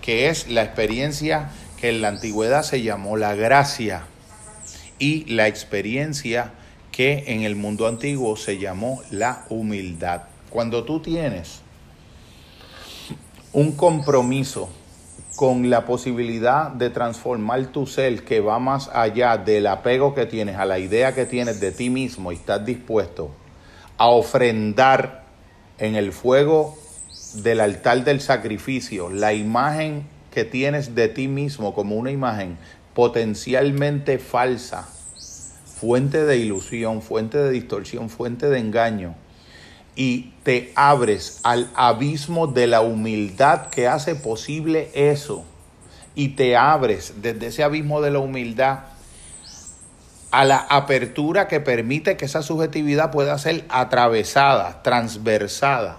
que es la experiencia que en la antigüedad se llamó la gracia y la experiencia que en el mundo antiguo se llamó la humildad. Cuando tú tienes un compromiso con la posibilidad de transformar tu ser que va más allá del apego que tienes a la idea que tienes de ti mismo y estás dispuesto a ofrendar en el fuego del altar del sacrificio la imagen que tienes de ti mismo como una imagen potencialmente falsa fuente de ilusión, fuente de distorsión, fuente de engaño, y te abres al abismo de la humildad que hace posible eso, y te abres desde ese abismo de la humildad a la apertura que permite que esa subjetividad pueda ser atravesada, transversada,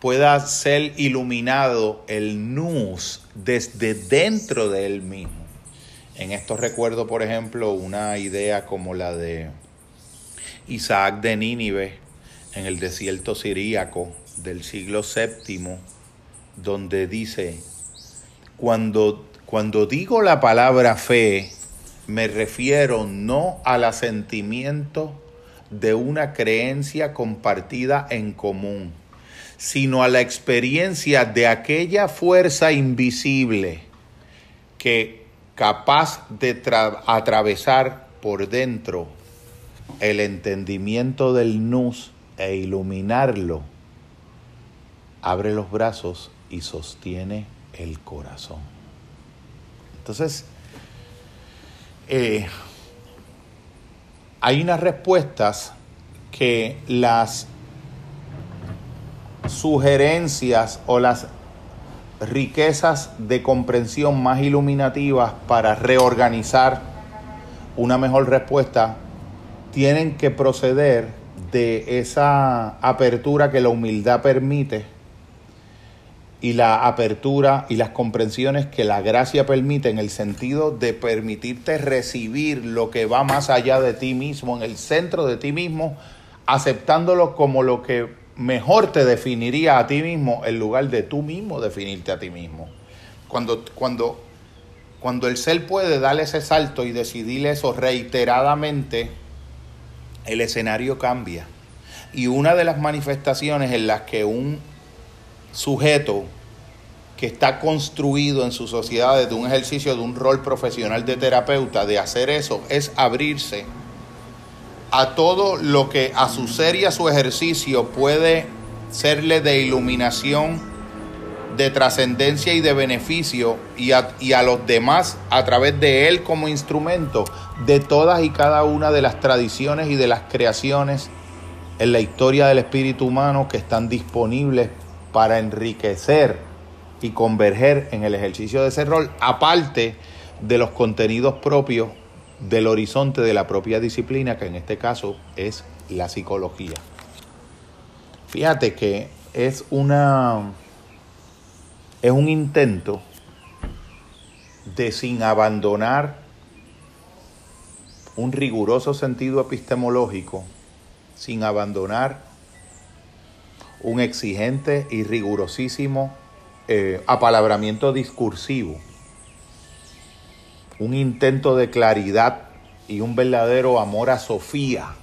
pueda ser iluminado el nus desde dentro de él mismo. En esto recuerdo, por ejemplo, una idea como la de Isaac de Nínive en el desierto siríaco del siglo VII, donde dice, cuando, cuando digo la palabra fe, me refiero no al asentimiento de una creencia compartida en común, sino a la experiencia de aquella fuerza invisible que capaz de atravesar por dentro el entendimiento del nus e iluminarlo, abre los brazos y sostiene el corazón. Entonces, eh, hay unas respuestas que las sugerencias o las riquezas de comprensión más iluminativas para reorganizar una mejor respuesta tienen que proceder de esa apertura que la humildad permite y la apertura y las comprensiones que la gracia permite en el sentido de permitirte recibir lo que va más allá de ti mismo, en el centro de ti mismo, aceptándolo como lo que mejor te definiría a ti mismo en lugar de tú mismo definirte a ti mismo. Cuando, cuando, cuando el ser puede darle ese salto y decidir eso reiteradamente, el escenario cambia. Y una de las manifestaciones en las que un sujeto que está construido en su sociedad desde un ejercicio de un rol profesional de terapeuta, de hacer eso, es abrirse a todo lo que a su ser y a su ejercicio puede serle de iluminación, de trascendencia y de beneficio, y a, y a los demás a través de él como instrumento de todas y cada una de las tradiciones y de las creaciones en la historia del espíritu humano que están disponibles para enriquecer y converger en el ejercicio de ese rol, aparte de los contenidos propios del horizonte de la propia disciplina, que en este caso es la psicología. Fíjate que es una es un intento de sin abandonar un riguroso sentido epistemológico, sin abandonar un exigente y rigurosísimo eh, apalabramiento discursivo, un intento de claridad y un verdadero amor a Sofía,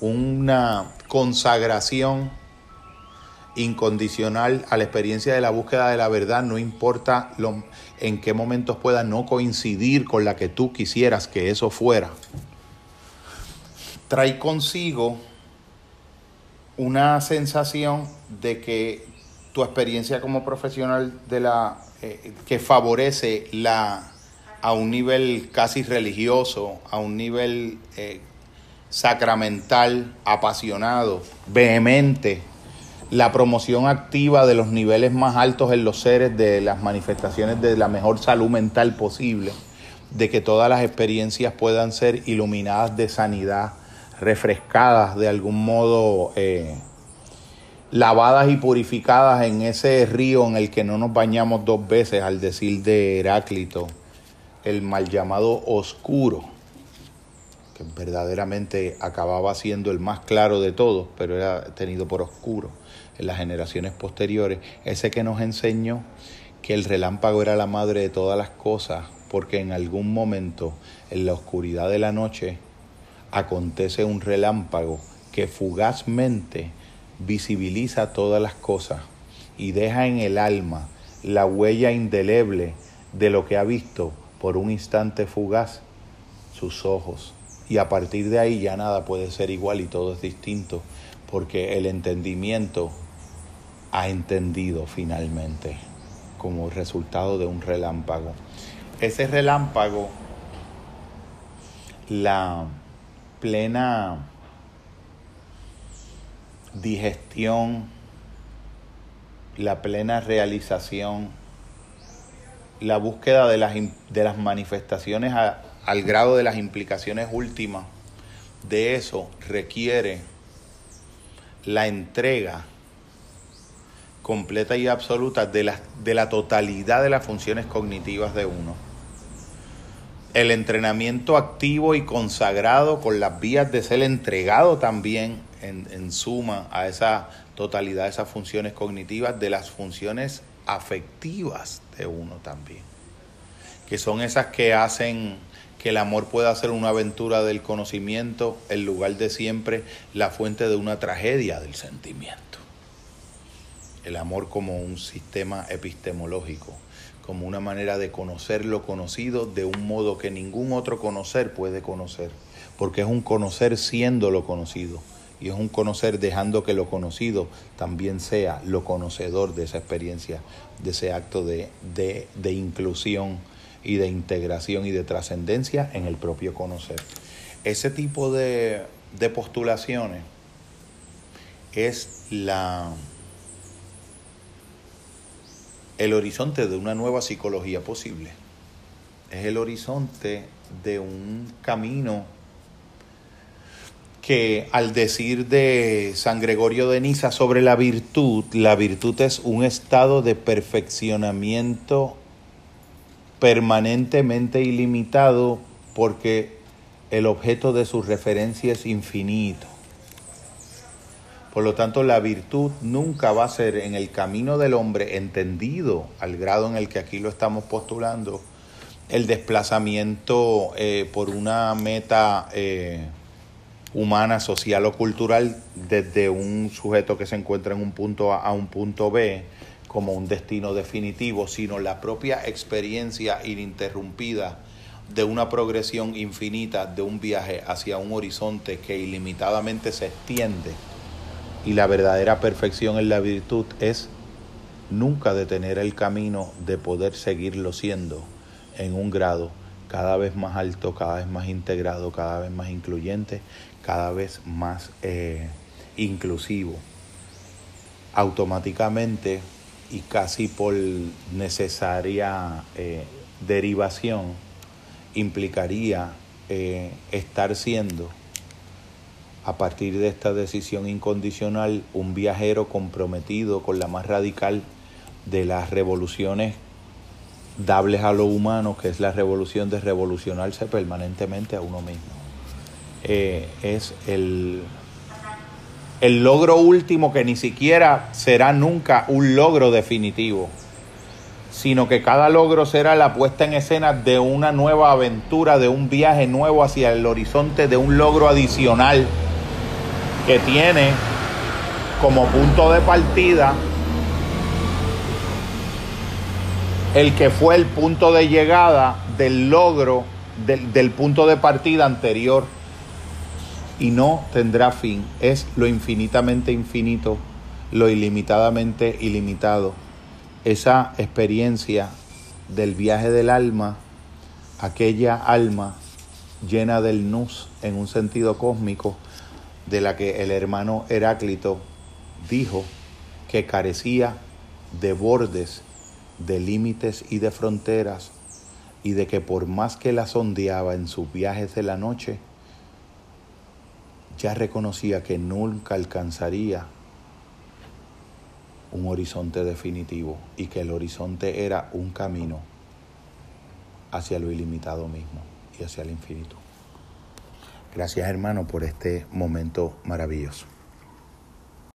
una consagración incondicional a la experiencia de la búsqueda de la verdad, no importa lo, en qué momentos pueda no coincidir con la que tú quisieras que eso fuera, trae consigo una sensación de que tu experiencia como profesional de la eh, que favorece la a un nivel casi religioso, a un nivel eh, sacramental, apasionado, vehemente, la promoción activa de los niveles más altos en los seres, de las manifestaciones de la mejor salud mental posible, de que todas las experiencias puedan ser iluminadas de sanidad, refrescadas de algún modo, eh, lavadas y purificadas en ese río en el que no nos bañamos dos veces, al decir de Heráclito, el mal llamado oscuro, que verdaderamente acababa siendo el más claro de todos, pero era tenido por oscuro en las generaciones posteriores, ese que nos enseñó que el relámpago era la madre de todas las cosas, porque en algún momento, en la oscuridad de la noche, acontece un relámpago que fugazmente visibiliza todas las cosas y deja en el alma la huella indeleble de lo que ha visto por un instante fugaz sus ojos. Y a partir de ahí ya nada puede ser igual y todo es distinto, porque el entendimiento ha entendido finalmente como resultado de un relámpago. Ese relámpago la plena digestión, la plena realización, la búsqueda de las, de las manifestaciones al grado de las implicaciones últimas de eso requiere la entrega completa y absoluta de la, de la totalidad de las funciones cognitivas de uno. El entrenamiento activo y consagrado con las vías de ser entregado también en, en suma a esa totalidad de esas funciones cognitivas, de las funciones afectivas de uno también, que son esas que hacen que el amor pueda ser una aventura del conocimiento, el lugar de siempre, la fuente de una tragedia del sentimiento. El amor como un sistema epistemológico, como una manera de conocer lo conocido de un modo que ningún otro conocer puede conocer, porque es un conocer siendo lo conocido y es un conocer dejando que lo conocido también sea lo conocedor de esa experiencia, de ese acto de, de inclusión y de integración y de trascendencia en el propio conocer. Ese tipo de, de postulaciones es la el horizonte de una nueva psicología posible. Es el horizonte de un camino que al decir de San Gregorio de Niza sobre la virtud, la virtud es un estado de perfeccionamiento permanentemente ilimitado porque el objeto de su referencia es infinito. Por lo tanto, la virtud nunca va a ser en el camino del hombre entendido al grado en el que aquí lo estamos postulando, el desplazamiento eh, por una meta eh, humana, social o cultural desde un sujeto que se encuentra en un punto A a un punto B, como un destino definitivo, sino la propia experiencia ininterrumpida de una progresión infinita, de un viaje hacia un horizonte que ilimitadamente se extiende. Y la verdadera perfección en la virtud es nunca detener el camino de poder seguirlo siendo en un grado cada vez más alto, cada vez más integrado, cada vez más incluyente, cada vez más eh, inclusivo. Automáticamente y casi por necesaria eh, derivación implicaría eh, estar siendo a partir de esta decisión incondicional un viajero comprometido con la más radical de las revoluciones dables a lo humano, que es la revolución de revolucionarse permanentemente a uno mismo. Eh, es el, el logro último que ni siquiera será nunca un logro definitivo, sino que cada logro será la puesta en escena de una nueva aventura, de un viaje nuevo hacia el horizonte, de un logro adicional que tiene como punto de partida el que fue el punto de llegada del logro del, punto de partida anterior y no tendrá fin. Es lo infinitamente infinito, lo ilimitadamente ilimitado. Esa experiencia del viaje del alma, aquella alma llena del nus en un sentido cósmico, de la que el hermano Heráclito dijo que carecía de bordes, de límites y de fronteras, y de que por más que la sondeaba en sus viajes de la noche, ya reconocía que nunca alcanzaría un horizonte definitivo y que el horizonte era un camino hacia lo ilimitado mismo y hacia el infinito. Gracias hermano por este momento maravilloso.